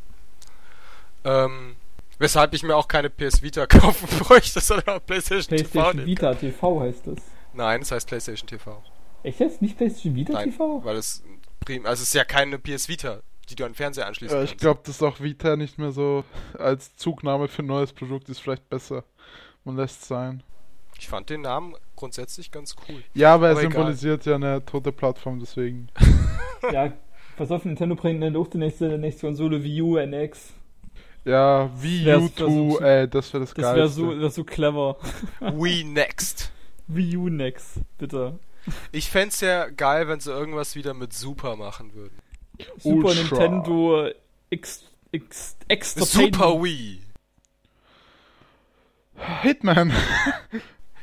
Ähm, weshalb ich mir auch keine PS Vita kaufen bräuchte, sondern auch PlayStation, TV. PlayStation Vita TV heißt das. kann. Nein, es heißt PlayStation TV. Echt jetzt? Nicht PlayStation Vita Nein, TV? weil es prim also es ist ja keine PS Vita die du an den Fernseher anschließen Ja, ich kannst. glaube, dass auch Vita nicht mehr so als Zugnahme für ein neues Produkt ist vielleicht besser. Man lässt es sein. Ich fand den Namen grundsätzlich ganz cool. Ja, aber er Aber egal. symbolisiert ja eine tote Plattform, deswegen. Ja, pass auf, Nintendo bringt eine Luft, die nächste, nächste Konsole Wii U, NX. Ja, Wii U versucht. 2, ey, das wäre das, Das wäre Geilste. so, wär so clever. We Next. Wii U Next, bitte. Ich fänd's ja geil, wenn sie irgendwas wieder mit Super machen würden. Super Ultra. Nintendo X, X, Extra Super Wii. Hitman.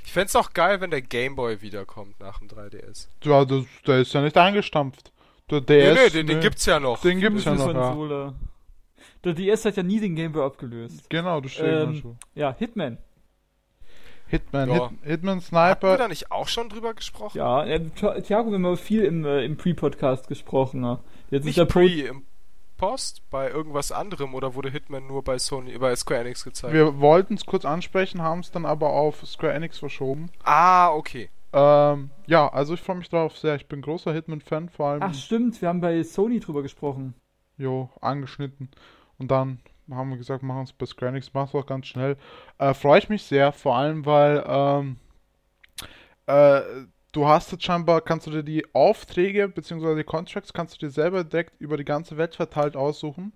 Ich fänd's auch geil, wenn der Gameboy wiederkommt nach dem 3DS. Ja, das, der ist ja nicht eingestampft. Der DS. nee, nee, den, den ne, gibt's ja noch. Den gibt's ja noch, ja. Der DS hat ja nie den Game Boy abgelöst. Genau, das steht Ähm, schon. Ja, Hitman. Hitman, ja. Hit, Hitman Hatten wir Sniper. da nicht auch schon drüber gesprochen? Ja, äh, Thi- Thiago, wir haben aber viel im, äh, im Pre-Podcast gesprochen. Ne? Jetzt ist der Nicht Pre im Post bei irgendwas anderem oder wurde Hitman nur bei Sony, bei Square Enix gezeigt? Wir wollten es kurz ansprechen, haben es dann aber auf Square Enix verschoben. ah, okay. Ähm, ja, also ich freue mich darauf sehr. Ich bin großer Hitman-Fan, vor allem Ach stimmt, wir haben bei Sony drüber gesprochen. jo, angeschnitten. Und dann haben wir gesagt, machen es bei Square Enix, machen es auch ganz schnell. Äh, freue ich mich sehr, vor allem weil ähm, äh, du hast jetzt scheinbar, kannst du dir die Aufträge bzw. die Contracts kannst du dir selber direkt über die ganze Welt verteilt aussuchen.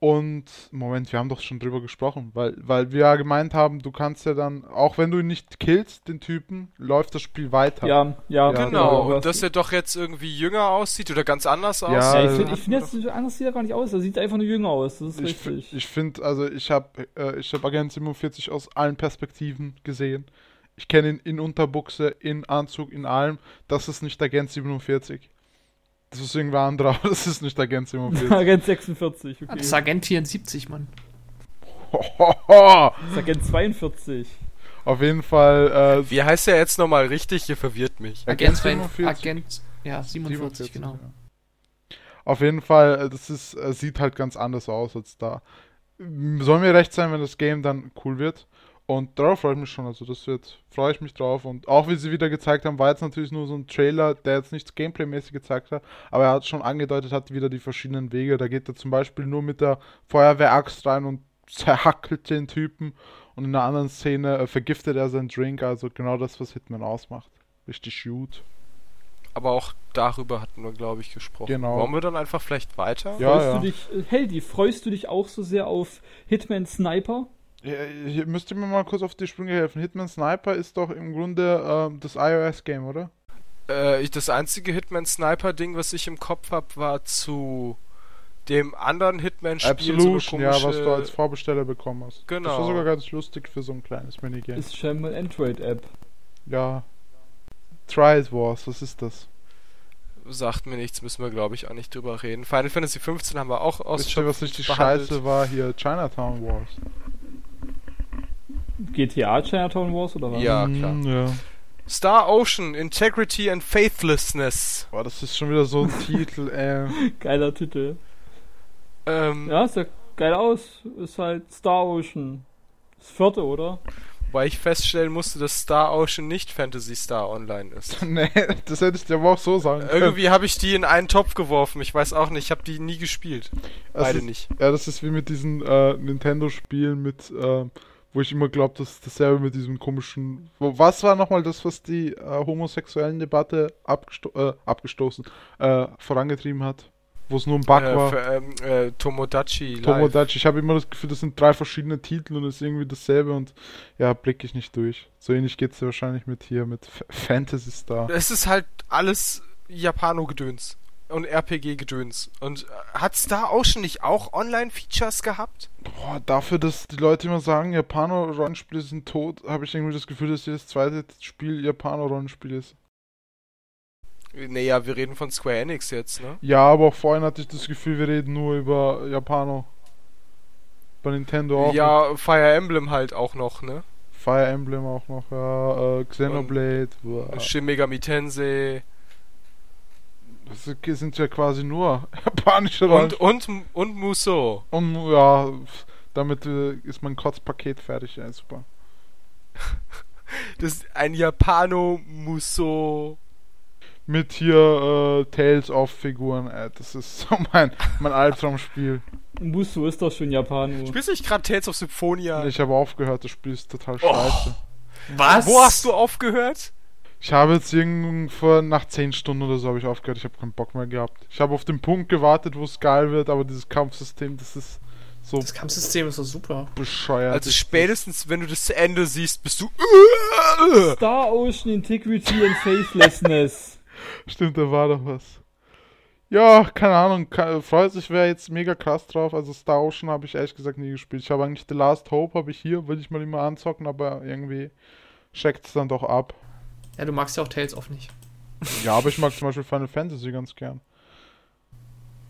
Und Moment, wir haben doch schon drüber gesprochen, weil, weil wir ja gemeint haben, du kannst ja dann, auch wenn du ihn nicht killst, den Typen, läuft das Spiel weiter. Ja, ja, Ja, Genau, was- und dass er doch jetzt irgendwie jünger aussieht oder ganz anders Ja, aussieht. Ja, ich finde, ich find jetzt so anders sieht er gar nicht aus. Er sieht einfach nur jünger aus. Das ist Ich, richtig. ich finde, also ich habe äh, ich hab Agent 47 aus allen Perspektiven gesehen. Ich kenne ihn in Unterbuchse, in Anzug, in allem. Das ist nicht Agent 47. Das ist irgendwer anderer, aber das ist nicht Agent 47. Agent 46, okay. Das ist Agent 74, Mann. Das ist Agent 42. Auf jeden Fall äh, Wie heißt er jetzt nochmal richtig? Ihr verwirrt mich. Agent, Agent 47. 47. Agent, ja, 47, genau. ja. Auf jeden Fall, äh, das ist, äh, sieht halt ganz anders aus als da. Soll mir recht sein, wenn das Game dann cool wird. Und darauf freue ich mich schon. Also das wird, freue ich mich drauf. Und auch wie sie wieder gezeigt haben, war jetzt natürlich nur so ein Trailer, der jetzt nichts Gameplay-mäßig gezeigt hat, aber er hat schon angedeutet, hat wieder die verschiedenen Wege. Da geht er zum Beispiel nur mit der Feuerwehraxt rein und zerhackelt den Typen. Und in einer anderen Szene äh, vergiftet er seinen Drink. Also genau das, was Hitman ausmacht. Richtig shoot. Aber auch darüber hatten wir, glaube ich, gesprochen. Genau. Wollen wir dann einfach vielleicht weiter? Ja, freust ja. du dich, Heldi, freust du dich auch so sehr auf Hitman Sniper? Ja, hier müsst ihr mir mal kurz auf die Sprünge helfen. Hitman Sniper ist doch im Grunde ähm, das iOS-Game, oder? Äh, ich, das einzige Hitman-Sniper-Ding, was ich im Kopf habe, war zu dem anderen Hitman-Spiel. Absolution, so eine ja, was du komische- als Vorbesteller bekommen hast. Genau. Das war sogar ganz lustig für so ein kleines Minigame. Ist scheinbar eine Android-App. Ja. Try It Wars, was ist das? Sagt mir nichts, müssen wir, glaube ich, auch nicht drüber reden. Final Fantasy 15 haben wir auch Wisst ihr, was richtig behandelt. scheiße war? Hier Chinatown Wars. GTA Chinatown Wars oder was? Ja, klar. Mm, ja. Star Ocean, Integrity and Faithlessness. Boah, das ist schon wieder so ein Titel, ey. Geiler Titel. Ähm, Ja, sieht geil aus. Ist halt Star Ocean. Das vierte, oder? Weil ich feststellen musste, dass Star Ocean nicht Fantasy Star Online ist. nee, das hätte ich dir aber auch so sagen können. Irgendwie habe ich die in einen Topf geworfen. Ich weiß auch nicht, ich habe die nie gespielt. Das Beide ist, nicht. Ja, das ist wie mit diesen äh, Nintendo-Spielen mit, ähm, wo ich immer glaube, dass dasselbe mit diesem komischen. Was war nochmal das, was die äh, homosexuellen Debatte abgesto äh, abgestoßen, äh, vorangetrieben hat? Wo es nur ein Bug Äh, war. für, ähm, äh, Tomodachi Live. Tomodachi. Ich habe immer das Gefühl, das sind drei verschiedene Titel und es ist irgendwie dasselbe und ja, blicke ich nicht durch. So ähnlich geht es ja wahrscheinlich mit hier, mit F Fantasy Star. Es ist halt alles Japano-Gedöns und RPG-Gedöns. Und hat Star Ocean nicht auch Online-Features gehabt? Boah, dafür, dass die Leute immer sagen, Japano-Rollenspiele sind tot, habe ich irgendwie das Gefühl, dass jedes zweite Spiel Japano-Rollenspiel ist. Naja, wir reden von Square Enix jetzt, ne? Ja, aber auch vorhin hatte ich das Gefühl, wir reden nur über Japano. Bei Nintendo auch. Ja, Fire Emblem halt auch noch, ne? Fire Emblem auch noch, ja. Äh, Xenoblade. boah. Shin Megami Tensei Das sind ja quasi nur japanische und, Rollenspiele. und, und Musou. Und, ja, damit äh, ist mein Kotzpaket fertig. Ja, super. Das ist ein Japano-Musou. mit hier äh, Tales of Figuren. Äh, das ist so mein, mein Albtraumspiel. Musu ist doch schon Japano. Spielst du nicht gerade Tales of Symphonia? Ich habe aufgehört, das Spiel ist total scheiße. Was? Wo hast du aufgehört? Ich habe jetzt irgendwo nach 10 Stunden oder so habe ich aufgehört. Ich habe keinen Bock mehr gehabt. Ich habe auf den Punkt gewartet, wo es geil wird, aber dieses Kampfsystem, das ist so Das Kampfsystem ist doch super. bescheuert. Also spätestens, wenn du das zu Ende siehst, bist du. Star Ocean Integrity and Faithlessness. Stimmt, da war doch was. Ja, keine Ahnung. Freut sich, wäre jetzt mega krass drauf. Also Star Ocean habe ich ehrlich gesagt nie gespielt. Ich habe eigentlich The Last Hope, habe ich hier, will ich mal immer anzocken, aber irgendwie scheckt es dann doch ab. Ja, du magst ja auch Tales of nicht. Ja, aber ich mag zum Beispiel Final Fantasy ganz gern.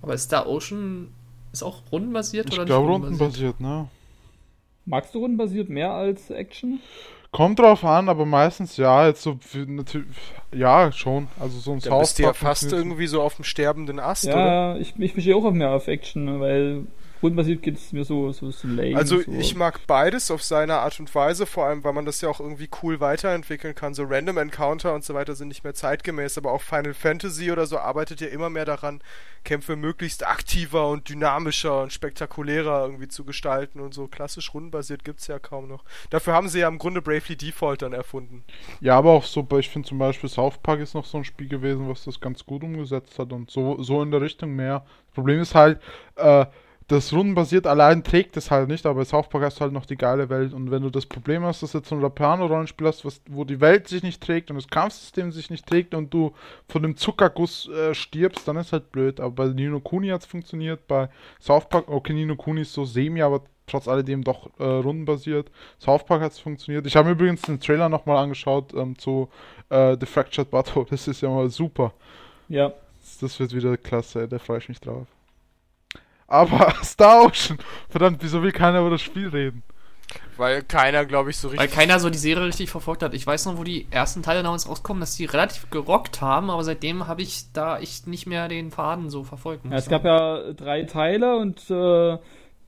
Aber ist Star Ocean ist auch rundenbasiert Ich oder glaube nicht rundenbasiert? rundenbasiert, ne? Magst du rundenbasiert mehr als Action? Kommt drauf an, aber meistens ja, jetzt so natürlich, ja, schon. Also so ein Da bist du ja fast irgendwie so auf dem sterbenden Ast, oder? Ja, ich, ich bestehe auch auf mehr auf Action, weil rundenbasiert geht es mir so, so, so lame. Also so. ich mag beides auf seine Art und Weise, vor allem weil man das ja auch irgendwie cool weiterentwickeln kann. So Random Encounter und so weiter sind nicht mehr zeitgemäß, aber auch Final Fantasy oder so arbeitet ja immer mehr daran, Kämpfe möglichst aktiver und dynamischer und spektakulärer irgendwie zu gestalten und so klassisch rundenbasiert gibt's ja kaum noch. Dafür haben sie ja im Grunde Bravely Default dann erfunden. Ja, aber auch so, ich finde zum Beispiel South Park ist noch so ein Spiel gewesen, was das ganz gut umgesetzt hat und so, so in der Richtung mehr. Das Problem ist halt, äh, das rundenbasiert allein trägt es halt nicht, aber bei South Park hast du halt noch die geile Welt und wenn du das Problem hast, dass du jetzt so ein Rapano-Rollenspiel hast, was, wo die Welt sich nicht trägt und das Kampfsystem sich nicht trägt und du von dem Zuckerguss äh, stirbst, dann ist halt blöd. Aber bei Nino Kuni hat es funktioniert, bei South Park, okay, Nino Kuni ist so semi, aber trotz alledem doch äh, rundenbasiert. South Park hat es funktioniert. Ich habe mir übrigens den Trailer nochmal angeschaut ähm, zu äh, The Fractured Butthole. Das ist ja mal super. ja. Das wird wieder klasse, da freue ich mich drauf. Aber Star Ocean, verdammt, wieso will keiner über das Spiel reden? Weil keiner, glaube ich, so Weil richtig. keiner so die Serie richtig verfolgt hat. Ich weiß noch, wo die ersten Teile damals rauskommen, dass die relativ gerockt haben, aber seitdem habe ich da echt nicht mehr den Faden so verfolgt. ja. Es gab ja drei Teile und äh,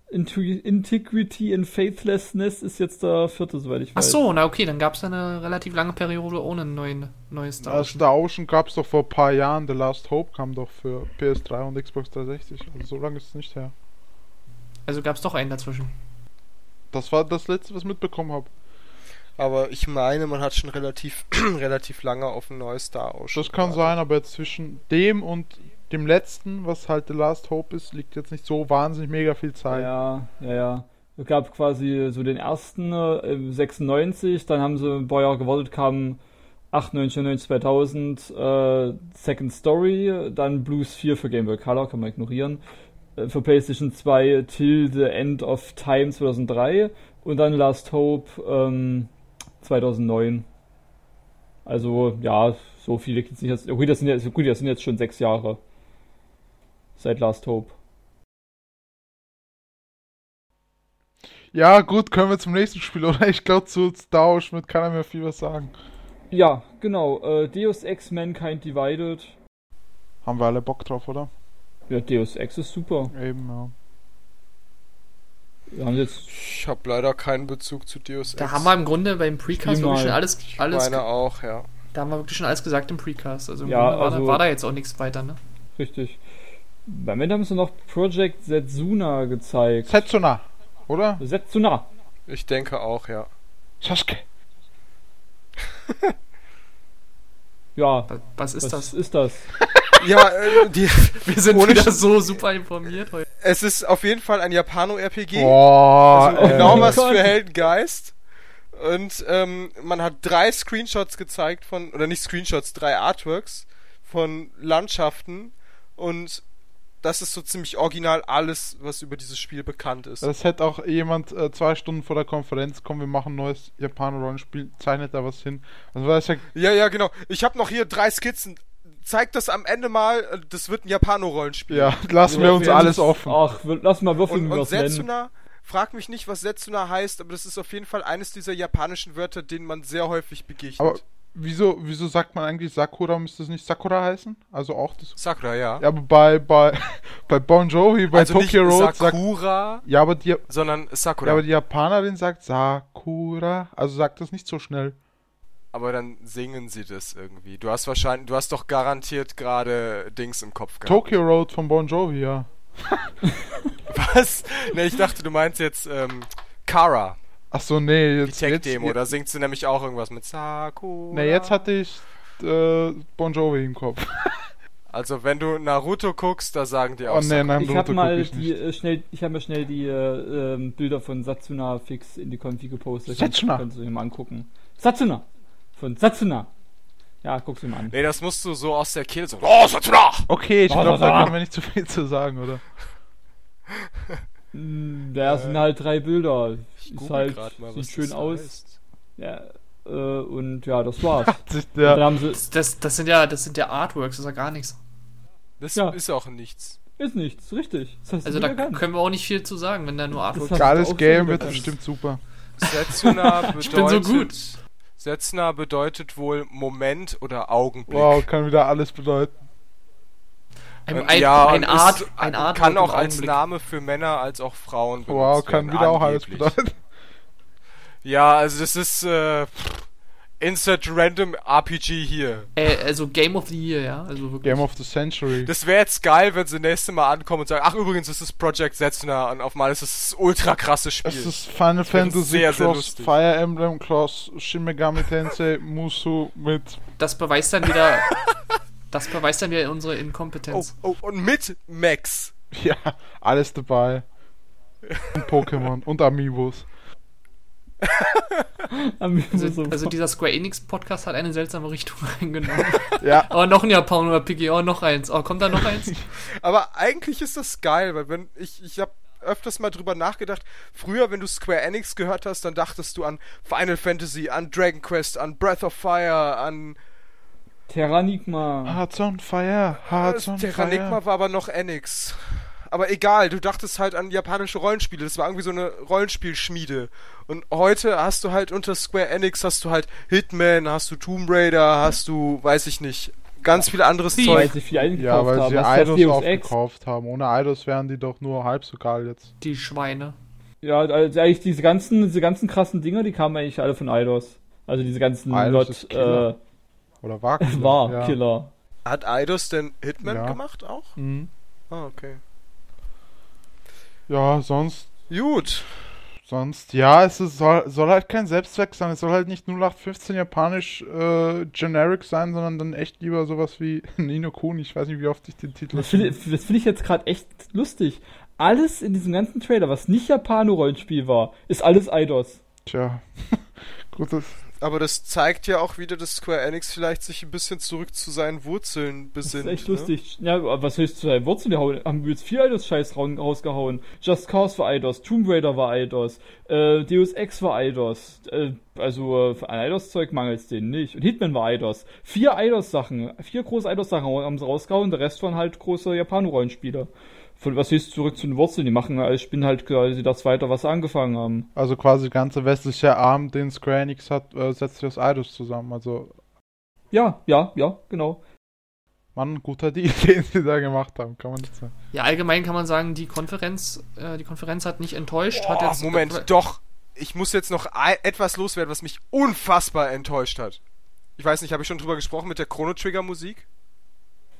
Integrity and Faithlessness ist jetzt der vierte, soweit ich Ach weiß. so, na okay, dann gab es eine relativ lange Periode ohne neuen, neues Star Ocean. Star Ocean gab es doch vor ein paar Jahren. The Last Hope kam doch für PS3 und Xbox 360. Also so lange ist es nicht her. Also gab es doch einen dazwischen. Das war das letzte, was ich mitbekommen habe. Aber ich meine, man hat schon relativ, relativ lange auf ein neues Star Ocean. Das kann gewartet. sein, aber zwischen dem und dem letzten, was halt The Last Hope ist, liegt jetzt nicht so wahnsinnig mega viel Zeit. Ja, ja, ja. Es gab quasi so den ersten äh, im 96, dann haben sie ein paar Jahre gewartet, kam 98, 99, 2000 äh, Second Story, dann Blues 4 für Game Boy Color, kann man ignorieren. Äh, für PlayStation 2 Till the End of Time 2003 und dann Last Hope ähm, 2009. Also, ja, so viele gibt's nicht. jetzt- Gut, das sind jetzt, gut, das sind jetzt schon sechs Jahre. Seit Last Hope. Ja, gut, können wir zum nächsten Spiel, oder? Ich glaube, zu Star Ocean wird keiner mehr viel was sagen. Ja, genau. Äh, Deus Ex Mankind Divided. Haben wir alle Bock drauf, oder? Ja, Deus Ex ist super. Eben, ja. Wir haben jetzt. Ich habe leider keinen Bezug zu Deus Ex. Da haben wir im Grunde beim Precast wirklich schon alles, alles meine auch, ja. da haben wir wirklich schon alles gesagt im Precast. Also im Ja, Grunde war, also- da, war da jetzt auch nichts weiter, ne? Richtig. Beim Ende haben sie noch Project Setsuna gezeigt. Setsuna, oder? Setsuna. Ich denke auch, ja. Sasuke. Ja, Was, ist was das? ist das? Ja, äh, die, Wir sind Ohne wieder so super informiert heute. es ist auf jeden Fall ein Japano-RPG. Boah, Also genau äh, was Gott. für Heldengeist. Und ähm, man hat drei Screenshots gezeigt von, oder nicht Screenshots, drei Artworks von Landschaften und das ist so ziemlich original alles, was über dieses Spiel bekannt ist. Das hätte auch jemand äh, zwei Stunden vor der Konferenz, komm, wir machen ein neues Japaner-Rollenspiel, zeichnet da was hin. Also ja, Ja, ja, genau. Ich habe noch hier drei Skizzen. Zeig das am Ende mal, äh, das wird ein Japano-Rollenspiel. ja, lassen wir uns alles es- offen. Ach, wir- lass mal würfeln, Und, und. Setsuna, frag mich nicht, was Setsuna heißt, aber das ist auf jeden Fall eines dieser japanischen Wörter, denen man sehr häufig begegnet. Aber wieso, wieso sagt man eigentlich Sakura, müsste es nicht Sakura heißen? Also auch das. Sakura, ja. Ja, aber bei, bei, bei Bon Jovi, bei also Tokyo nicht Road sagt. Sakura, Ja, aber die, sondern Sakura. ja, aber die Japanerin sagt Sakura, also sagt das nicht so schnell. aber dann singen sie das irgendwie. Du hast wahrscheinlich, du hast doch garantiert gerade Dings im Kopf gehabt. Tokyo Road von Bon Jovi, ja. Was? Ne, ich dachte, du meinst jetzt ähm, Kara, Achso, nee, die jetzt. jetzt, Tech-Demo. Da singt sie nämlich auch irgendwas mit Sakura. nee, jetzt hatte ich äh, Bon Jovi im Kopf. Also wenn du Naruto guckst, da sagen die auch Oh nee, nein, Ich habe mal ich die nicht. äh, schnell, ich habe mir schnell die äh, ähm, Bilder von Satsuna fix in die Konfi gepostet. Satsuna? Kannst du dir mal angucken. Satsuna von Satsuna. Ja, guck's mal an. Nee, das musst du so aus der Kehle so. Oh, Satsuna! Okay, ich Oh, glaube, da da- können wir nicht zu viel zu sagen, oder? Da sind halt drei Bilder. Ich Ist halt, grad mal, sieht was schön das aus. heißt. Ja, äh, und ja, das war's. Haben sie, Das, das sind ja, das sind ja Artworks, das ist ja gar nichts. Das Ja. ist auch nichts. ist nichts, richtig. Das Also da erkannt. können wir auch nicht viel zu sagen, wenn da nur Artworks Das sind. geiles auch Game wird bestimmt super. Setsuna bedeutet. Ich bin so gut. Setsuna bedeutet wohl Moment oder Augenblick. Wow, kann wieder alles bedeuten. Ein, Und ein, ja, ein, Art, ist, ein Artwork kann auch als Augenblick. Name für Männer als auch Frauen benutzt Wow, kann werden, wieder auch alles bedeuten. Ja, also das ist äh, Insert Random RPG hier. Äh, also Game of the Year, ja. Also wirklich. Game of the Century. Das wäre jetzt geil, wenn sie nächste Mal ankommen und sagen, ach übrigens, das ist Project Setsuna und auf einmal ist es das ultra krasse Spiel. Es ist Final find's Fantasy sehr, sehr Cross lustig. Fire Emblem Cross Shin Megami Tensei Musu mit Das beweist dann wieder. das beweist dann wieder unsere oh, Inkompetenz. oh, und mit Max. ja alles dabei. Und Pokémon und Amiibos. Also, so- also dieser Square Enix Podcast hat eine seltsame Richtung eingenommen. Ja, oh, noch ein Japaner RPG, oh, noch eins. Oh, kommt da noch eins? Aber eigentlich ist das geil, weil wenn ich ich habe öfters mal drüber nachgedacht. Früher, wenn du Square Enix gehört hast, dann dachtest du an Final Fantasy, an Dragon Quest, an Breath of Fire, an Terranigma. Hearts on Fire, Hearts on Terranigma Fire. war aber noch Enix. Aber egal, du dachtest halt an japanische Rollenspiele. Das war irgendwie so eine Rollenspielschmiede. Und heute hast du halt unter Square Enix hast du halt Hitman, hast du Tomb Raider, hast du, weiß ich nicht, ganz viel anderes Wie? weil Zeug. sie viel eingekauft Ja, weil haben. sie Eidos aufgekauft haben. Ohne Eidos wären die doch nur halb so geil jetzt. Die Schweine. Ja, also eigentlich diese ganzen, diese ganzen krassen Dinger, die kamen eigentlich alle von Eidos. Also diese ganzen Eidos Lot, ist Killer. äh, Oder war Killer, war ja. Killer. Hat Eidos denn Hitman Ja. gemacht auch? Mhm. Ah, okay. Ja, sonst, Gut. sonst, ja, es ist, soll, soll halt kein Selbstzweck sein. Es soll halt nicht 0815 japanisch äh, generic sein, sondern dann echt lieber sowas wie Nino Kuni. Ich weiß nicht, wie oft ich den Titel Das finde find ich jetzt gerade echt lustig. Alles in diesem ganzen Trailer, was nicht Japano-Rollenspiel war, ist alles Eidos. Tja. Gut, das, Aber das zeigt ja auch wieder, dass Square Enix vielleicht sich ein bisschen zurück zu seinen Wurzeln Das besinnt. ist echt ne? lustig. Ja, aber was höchst zu seinen Wurzeln die hauen- haben wir jetzt viel Eidos-Scheiß rausgehauen. Just Cause war Eidos, Tomb Raider war Eidos, äh, Deus Ex war Eidos. Äh, also äh, an Eidos-Zeug mangelt es denen nicht. Und Hitman war Eidos. Vier Eidos-Sachen, vier große Eidos-Sachen haben sie rausgehauen, der Rest waren halt große Japano-Rollenspiele. Von was höchst zurück zu den Wurzeln, die machen als spinnen halt quasi das weiter, was sie angefangen haben. also quasi der ganze westliche Arm, den Square Enix hat, äh, setzt sich aus Eidos zusammen. Also, Ja, ja, ja, genau. Mann, guter Deal, den sie da gemacht haben, kann man nicht sagen. Ja, allgemein kann man sagen, die Konferenz, äh, die Konferenz hat nicht enttäuscht. hat Oh, jetzt, Moment, doch. Ich muss jetzt noch etwas loswerden, was mich unfassbar enttäuscht hat. Ich weiß nicht, habe ich schon drüber gesprochen mit der Chrono Trigger Musik?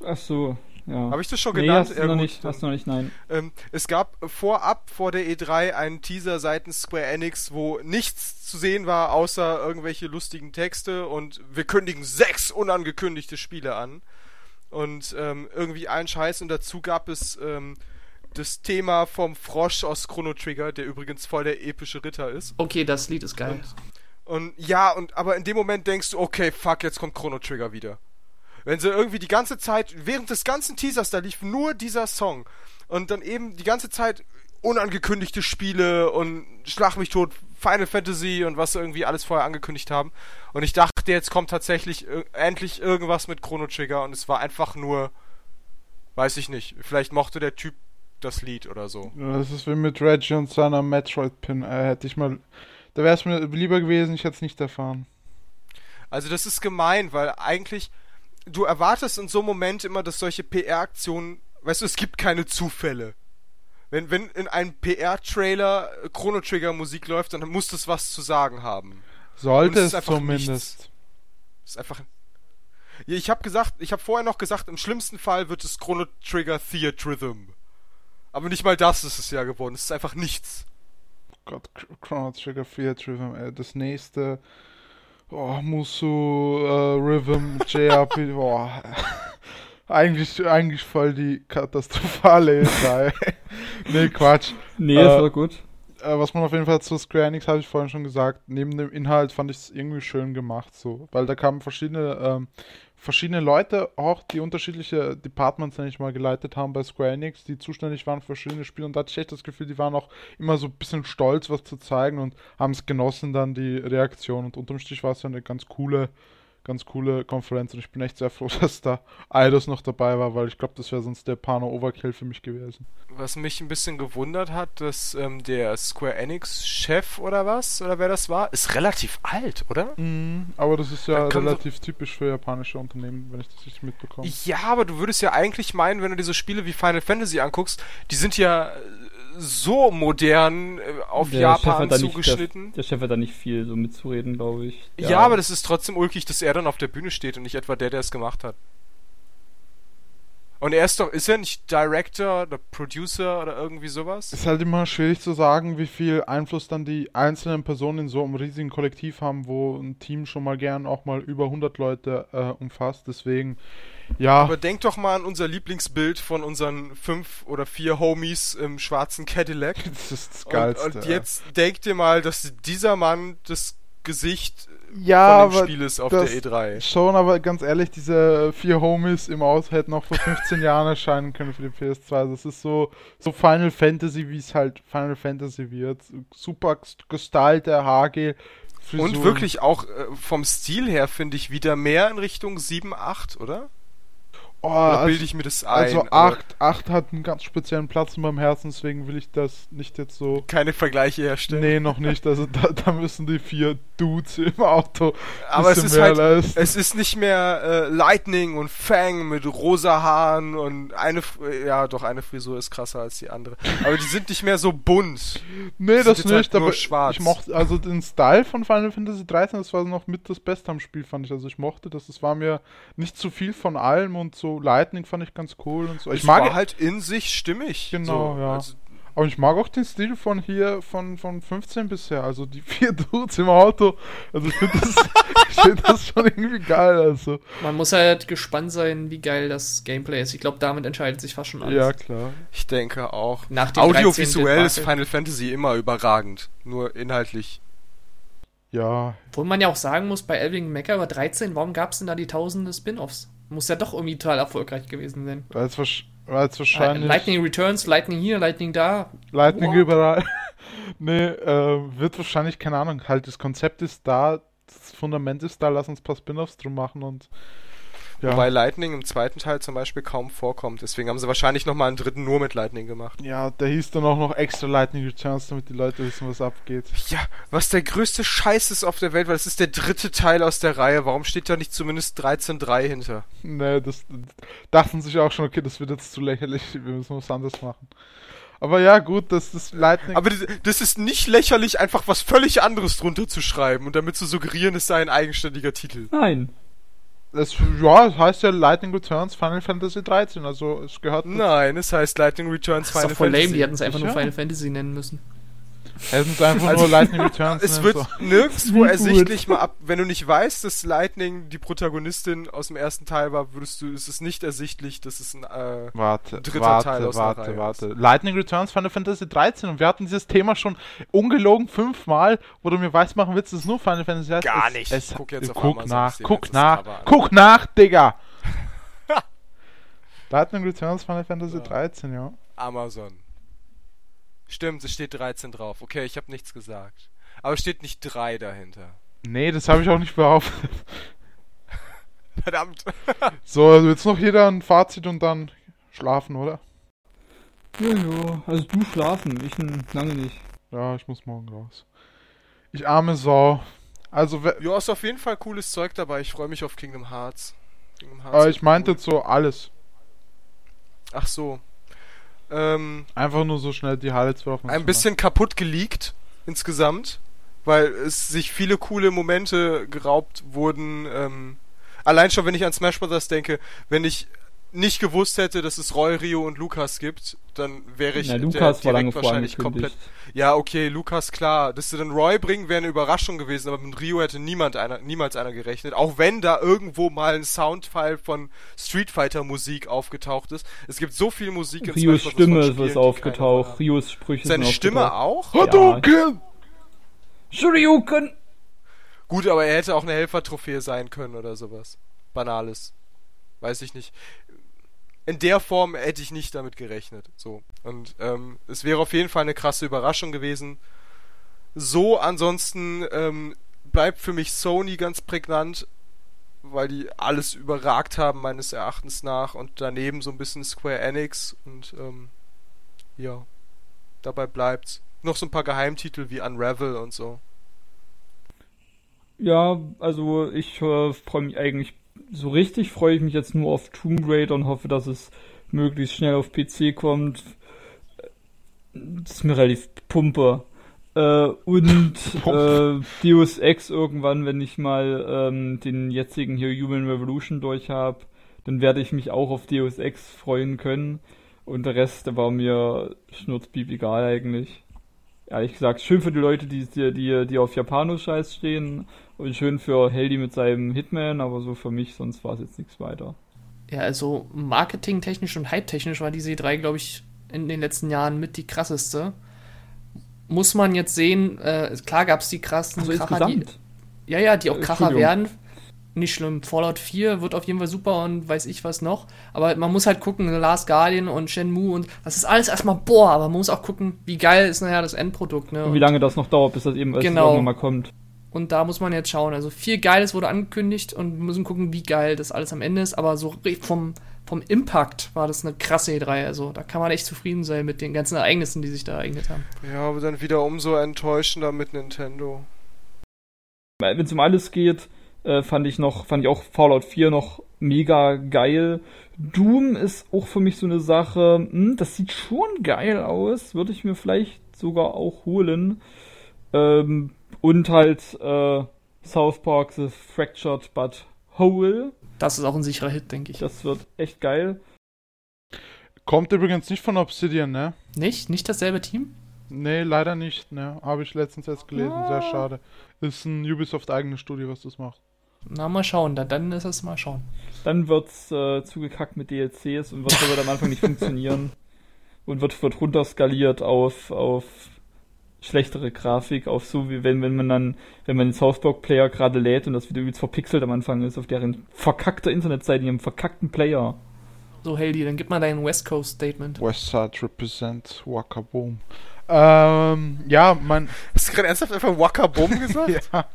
Ach so, ja. Habe ich das schon nee, genannt? hast du Ja, noch gut, nicht, hast du noch nicht, nein. Ähm, es gab vorab vor der E3 einen Teaser seitens Square Enix, wo nichts zu sehen war, außer irgendwelche lustigen Texte und wir kündigen sechs unangekündigte Spiele an. Und ähm, irgendwie einen Scheiß und dazu gab es ähm, das Thema vom Frosch aus Chrono Trigger, der übrigens voll der epische Ritter ist. Okay, das Lied ist geil. Und ja, und aber in dem Moment denkst du, okay, fuck, jetzt kommt Chrono Trigger wieder. Wenn sie irgendwie die ganze Zeit, während des ganzen Teasers, da lief nur dieser Song. Und dann eben die ganze Zeit unangekündigte Spiele und Schlag mich tot, Final Fantasy und was sie irgendwie alles vorher angekündigt haben. Und ich dachte, jetzt kommt tatsächlich endlich irgendwas mit Chrono Trigger und es war einfach nur, weiß ich nicht, vielleicht mochte der Typ das Lied oder so. Ja, Das ist wie mit Reggie und seiner Metroid-Pin. Äh, hätte ich mal. Da wäre es mir lieber gewesen, ich hätte es nicht erfahren. Also das ist gemein, weil eigentlich du erwartest in so einem Moment immer, dass solche PR-Aktionen, weißt du, es gibt keine Zufälle. Wenn, wenn in einem PR-Trailer Chrono Trigger Musik läuft, dann muss das was zu sagen haben. Sollte es es ist einfach zumindest. Ist einfach. Ich habe gesagt, ich habe vorher noch gesagt, im schlimmsten Fall wird es Chrono Trigger Theatrhythm. Aber nicht mal das ist es ja geworden. Es ist einfach nichts. Gott, Chrono Trigger 4 Rhythm, ey, das nächste. Oh, Musu, äh, Rhythm, JRP, boah. Eigentlich, eigentlich voll die katastrophale E3. nee, Quatsch. Nee, Äh, das war gut. Äh, was man auf jeden Fall zu Square Enix, habe ich vorhin schon gesagt, neben dem Inhalt fand ich es irgendwie schön gemacht, so. Weil da kamen verschiedene, ähm, verschiedene Leute auch, die unterschiedliche Departments, nenne ich mal, geleitet haben bei Square Enix, die zuständig waren für verschiedene Spiele. Und da hatte ich echt das Gefühl, die waren auch immer so ein bisschen stolz, was zu zeigen und haben es genossen, dann die Reaktion. Und unterm Strich war es ja eine ganz coole, ganz coole Konferenz. Und ich bin echt sehr froh, dass da Eidos noch dabei war, weil ich glaube, das wäre sonst der Pano Overkill für mich gewesen. Was mich ein bisschen gewundert hat, dass ähm, der Square Enix Chef oder was, oder wer das war, ist relativ alt, oder? Mhm, aber das ist ja relativ typisch für japanische Unternehmen, wenn ich das richtig mitbekomme. Ja, aber du würdest ja eigentlich meinen, wenn du dir so Spiele wie Final Fantasy anguckst, die sind ja äh, so modern äh, auf Der Japan da nicht- zugeschnitten. Der Chef hat da nicht viel so mitzureden, glaube ich. ja. aber das ist trotzdem ulkig, dass er dann auf der Bühne steht und nicht etwa der, der es gemacht hat. Und er ist doch, ist er nicht Director oder Producer oder irgendwie sowas? Ist halt immer schwierig zu sagen, wie viel Einfluss dann die einzelnen Personen in so einem riesigen Kollektiv haben, wo ein Team schon mal gern auch mal über 100 Leute äh, umfasst. Deswegen, ja, Aber denk doch mal an unser Lieblingsbild von unseren fünf oder vier Homies im schwarzen Cadillac. das ist das Und, Geilste. und jetzt denk dir mal, dass dieser Mann das Gesicht ja, von dem aber Spiel ist auf der E E3. schon, aber ganz ehrlich, diese vier Homies im Aus hätten auch vor 15 Jahren erscheinen können für die PS2. Das ist so, so Final Fantasy, wie es halt Final Fantasy wird. Super gestylte Haargel. Und Frisuren. wirklich auch äh, vom Stil her finde ich wieder mehr in Richtung 7, 8, oder? Oh, Oder also- bilde ich mir das ein? Also Aber 8, 8 hat einen ganz speziellen Platz in meinem Herzen, deswegen will ich das nicht jetzt so. Keine Vergleiche herstellen. Nee, noch nicht. Also da, da müssen die vier Dudes im Auto. Aber es ist halt, leisten. es ist nicht mehr äh, Lightning und Fang mit rosa Haaren und eine, ja doch, eine Frisur ist krasser als die andere. Aber die sind nicht mehr so bunt. Nee, das halt nicht, nur aber schwarz. ich mochte, also den Style von Final Fantasy 13, das war noch mit das Beste am Spiel, fand ich. Also ich mochte das, es war mir nicht zu viel von allem und so Lightning fand ich ganz cool und so. Ich es mag war halt in sich stimmig. Genau, so. ja. Also, aber ich mag auch den Stil von hier, von, von 15 bisher. Also die vier Dudes im Auto. Also ich finde das, ich find das schon irgendwie geil. Also. Man muss halt gespannt sein, wie geil das Gameplay ist. Ich glaube, damit entscheidet sich fast schon alles. Ja, klar. ich denke auch. Nach dem Audiovisuell 13. ist Final Fantasy immer überragend. Nur inhaltlich. Ja, Obwohl man ja auch sagen muss, bei Elving Mecha über 13, warum gab es denn da die tausende Spin-Offs? Muss ja doch irgendwie total erfolgreich gewesen sein. weil es wahrscheinlich. Lightning Returns, Lightning hier, Lightning da. Lightning What? überall. nee, äh, wird wahrscheinlich, keine Ahnung, halt das Konzept ist da, das Fundament ist da, lass uns ein paar Spin-Offs drum machen und ja. Wobei Lightning im zweiten Teil zum Beispiel kaum vorkommt. Deswegen haben sie wahrscheinlich nochmal einen dritten nur mit Lightning gemacht. ja, der hieß dann auch noch extra Lightning Returns, damit die Leute wissen, was abgeht. Ja, was der größte Scheiß ist auf der Welt, weil es ist der dritte Teil aus der Reihe. Warum steht da nicht zumindest 13.3 hinter? Nee, das dachten sich auch schon, okay, das wird jetzt zu lächerlich, wir müssen was anderes machen. Aber ja, gut, das Lightning. Aber das, das ist nicht lächerlich, einfach was völlig anderes drunter zu schreiben und damit zu suggerieren, es sei ein eigenständiger Titel. Nein. Das, ja, es heißt ja Lightning Returns Final Fantasy 13, also es gehört. Nein, es heißt Lightning Returns Das ist doch Final voll lame, Fantasy. die hätten es einfach nur? Final Fantasy nennen müssen. Es einfach Also, nur Lightning Returns Es nennen wird sollen. nirgendwo ersichtlich mal ab, wenn du nicht weißt, dass Lightning die Protagonistin aus dem ersten Teil war, würdest du, ist es nicht ersichtlich, dass es ein, äh, Warte, dritter warte, Teil aus der warte, Reihe warte. Lightning Returns Final Fantasy 13 und wir hatten dieses Thema schon ungelogen fünfmal, wo du mir weismachen willst, dass es nur Final Fantasy heißt. Gar es, nicht. Es, Guck jetzt auf guck Amazon, nach, guck nach, guck nach, Digga! Lightning Returns Final Fantasy 13, ja. Amazon. Stimmt, es steht 13 drauf. Okay, ich habe nichts gesagt. Aber es steht nicht 3 dahinter. Nee, das habe ich auch nicht behauptet. Verdammt. So, also jetzt noch jeder ein Fazit und dann schlafen, oder? Ja, ja. Also du schlafen, ich lange nicht. Ja, ich muss morgen raus. Ich arme Sau. Also, Ja, ist auf jeden Fall cooles Zeug dabei. Ich freue mich auf Kingdom Hearts. Kingdom Hearts wird ich meinte cool. jetzt so alles. Ach so. Ähm, Einfach nur so schnell die Highlights drauf. ein bisschen kaputt geleakt insgesamt, weil es sich viele coole Momente geraubt wurden. Ähm, allein schon, wenn ich an Smash Bros. denke, wenn ich nicht gewusst hätte, dass es Roy, Rio und Lukas gibt, dann wäre ich Na, der Lukas war lange direkt wahrscheinlich komplett. Ja, okay, Lukas, klar. Dass sie dann Roy bringen, wäre eine Überraschung gewesen, aber mit Rio hätte niemand einer, niemals einer gerechnet. Auch wenn da irgendwo mal ein Soundfile von Street Fighter Musik aufgetaucht ist. Es gibt so viel Musik in Rios von Stimme ist keiner aufgetaucht. Rios Sprüche Seine sind Stimme auch? Hadouken! Shoryuken! Gut, aber er hätte auch eine Helfertrophäe sein können oder sowas. Banales. Weiß ich nicht. In der Form hätte ich nicht damit gerechnet. So. Und ähm, es wäre auf jeden Fall eine krasse Überraschung gewesen. So, ansonsten ähm, bleibt für mich Sony ganz prägnant, weil die alles überragt haben, meines Erachtens nach. Und daneben so ein bisschen Square Enix. Und ähm, ja, dabei bleibt's. Noch so ein paar Geheimtitel wie Unravel und so. Ja, also ich äh, freue mich eigentlich, so richtig freue ich mich jetzt nur auf Tomb Raider und hoffe, dass es möglichst schnell auf PC kommt. Das ist mir relativ pumpe. Äh, und äh, Deus Ex irgendwann, wenn ich mal ähm, den jetzigen hier Human Revolution durch habe, dann werde ich mich auch auf Deus Ex freuen können. Und der Rest, der war mir schnurzpiep egal eigentlich. Ehrlich gesagt, schön für die Leute, die, die, die, die auf Japano-Scheiß stehen und schön für Heldi mit seinem Hitman, aber so für mich, sonst war es jetzt nichts weiter. Ja, also marketingtechnisch und hype-technisch war diese E3, glaube ich, in den letzten Jahren mit die krasseste. Muss man jetzt sehen, äh, klar gab es die krassen Also Kracher, die, ja, ja, die auch Äh, Kracher werden. Nicht schlimm. Fallout 4 wird auf jeden Fall super und weiß ich was noch. Aber man muss halt gucken, The Last Guardian und Shenmue und das ist alles erstmal boah, aber man muss auch gucken, wie geil ist nachher das Endprodukt, ne? Und wie lange das noch dauert, bis das eben Genau. irgendwann mal kommt. Und da muss man jetzt schauen. Also viel Geiles wurde angekündigt und wir müssen gucken, wie geil das alles am Ende ist. Aber so vom, vom Impact war das eine krasse E3. Also da kann man echt zufrieden sein mit den ganzen Ereignissen, die sich da ereignet haben. Ja, aber dann wieder umso enttäuschender mit Nintendo. Wenn es um alles geht, äh, fand ich noch, fand ich auch Fallout 4 noch mega geil. Doom ist auch für mich so eine Sache, hm, das sieht schon geil aus, würde ich mir vielleicht sogar auch holen. Ähm, und halt äh, South Park The Fractured But Whole, Das ist auch ein sicherer Hit, denke ich. das wird echt geil. Kommt übrigens nicht von Obsidian, ne? Nicht? Nicht dasselbe Team? Nee, leider nicht, ne? Habe ich letztens erst gelesen, sehr Ah. schade. Ist ein Ubisoft eigenes Studio, was das macht. Na, mal schauen. Dann, dann ist es mal schauen. Dann wird's äh, zugekackt mit DLCs und wird aber am Anfang nicht funktionieren. Und wird, wird runterskaliert auf, auf schlechtere Grafik, auf so wie wenn, wenn man dann, wenn man den South Park Player gerade lädt und das Video übelst verpixelt am Anfang ist, auf deren verkackter Internetseite, ihrem verkackten Player. So, Heldi, dann gib mal dein West Coast Statement. Westside represent Waka Boom. Ähm, ja, mein, Hast du gerade ernsthaft einfach Waka Boom gesagt? ja.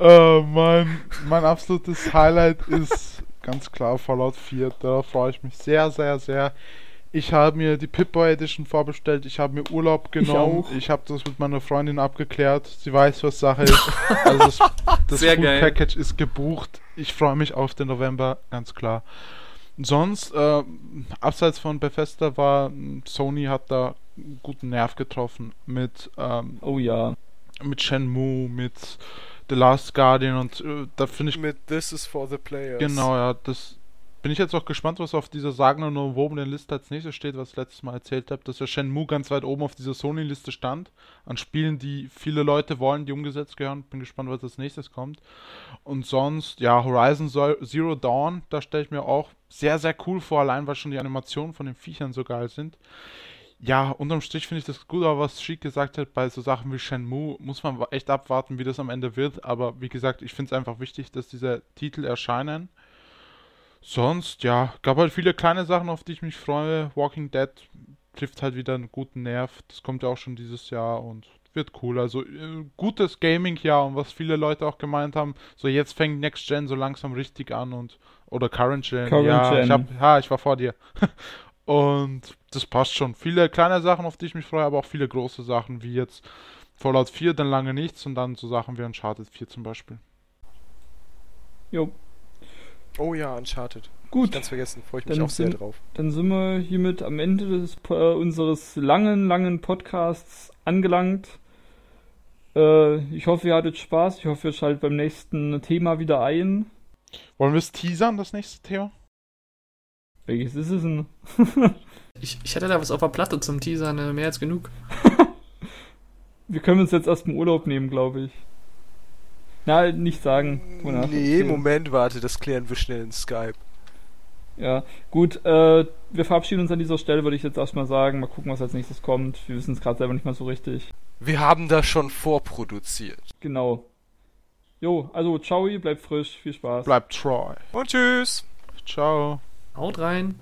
Äh, mein, mein absolutes Highlight ist ganz klar Fallout 4. Darauf freue ich mich sehr, sehr, sehr. Ich habe mir die Pip-Boy Edition vorbestellt. Ich habe mir Urlaub genommen. auch. Ich, habe das mit meiner Freundin abgeklärt. Sie weiß, was Sache ist. Also das, das Sehr Full geil. Package ist gebucht. Ich freue mich auf den November, ganz klar. Sonst, äh, abseits von Bethesda war Sony hat da einen guten Nerv getroffen mit ähm, Oh ja. mit Shenmue, mit The Last Guardian und äh, da finde ich Mit This is for the Players. genau, ja, das bin ich jetzt auch gespannt, was auf dieser sagenden und umwobenen Liste als nächstes steht, was ich letztes Mal erzählt habe, dass ja Shenmue ganz weit oben auf dieser Sony-Liste stand, an Spielen, die viele Leute wollen, die umgesetzt gehören. Bin gespannt, was als nächstes kommt. Und sonst, ja, Horizon Zo- Zero Dawn, da stelle ich mir auch sehr, sehr cool vor, allein weil schon die Animationen von den Viechern so geil sind. Ja, unterm Strich finde ich das gut, aber was Sheik gesagt hat, bei so Sachen wie Shenmue muss man echt abwarten, wie das am Ende wird. Aber wie gesagt, ich finde es einfach wichtig, dass diese Titel erscheinen. Sonst, ja, gab halt viele kleine Sachen, auf die ich mich freue. Walking Dead trifft halt wieder einen guten Nerv. Das kommt ja auch schon dieses Jahr und wird cool. Also äh, gutes Gaming-Jahr und was viele Leute auch gemeint haben, so jetzt fängt Next Gen so langsam richtig an und oder Current Gen. Current ja, Gen. ich hab, ja, ich war vor dir. und das passt schon. Viele kleine Sachen, auf die ich mich freue, aber auch viele große Sachen, wie jetzt Fallout 4, dann lange nichts und dann so Sachen wie Uncharted 4 zum Beispiel. Jo. Oh ja, Uncharted. Gut. Ganz vergessen, freue ich mich Dann auch sehr sind- drauf. Dann sind wir hiermit am Ende des, äh, unseres langen, langen Podcasts angelangt. Äh, ich hoffe, ihr hattet Spaß. Ich hoffe, ihr schaltet beim nächsten Thema wieder ein. Wollen wir es teasern, das nächste Thema? Welches ist es denn? Ich, ich hätte da was auf der Platte zum Teasern, äh, mehr als genug. Wir können uns jetzt erst im Urlaub nehmen, glaube ich. Na, nicht sagen. Wonach Nee. Moment, warte, das klären wir schnell in Skype. Ja, gut, äh, wir verabschieden uns an dieser Stelle, würde ich jetzt erstmal sagen. Mal gucken, was als nächstes kommt. Wir wissen es gerade selber nicht mal so richtig. Wir haben das schon vorproduziert. Genau. Jo, also ciao, bleibt frisch, viel Spaß. Bleibt Troy. Und tschüss. Ciao. Haut rein.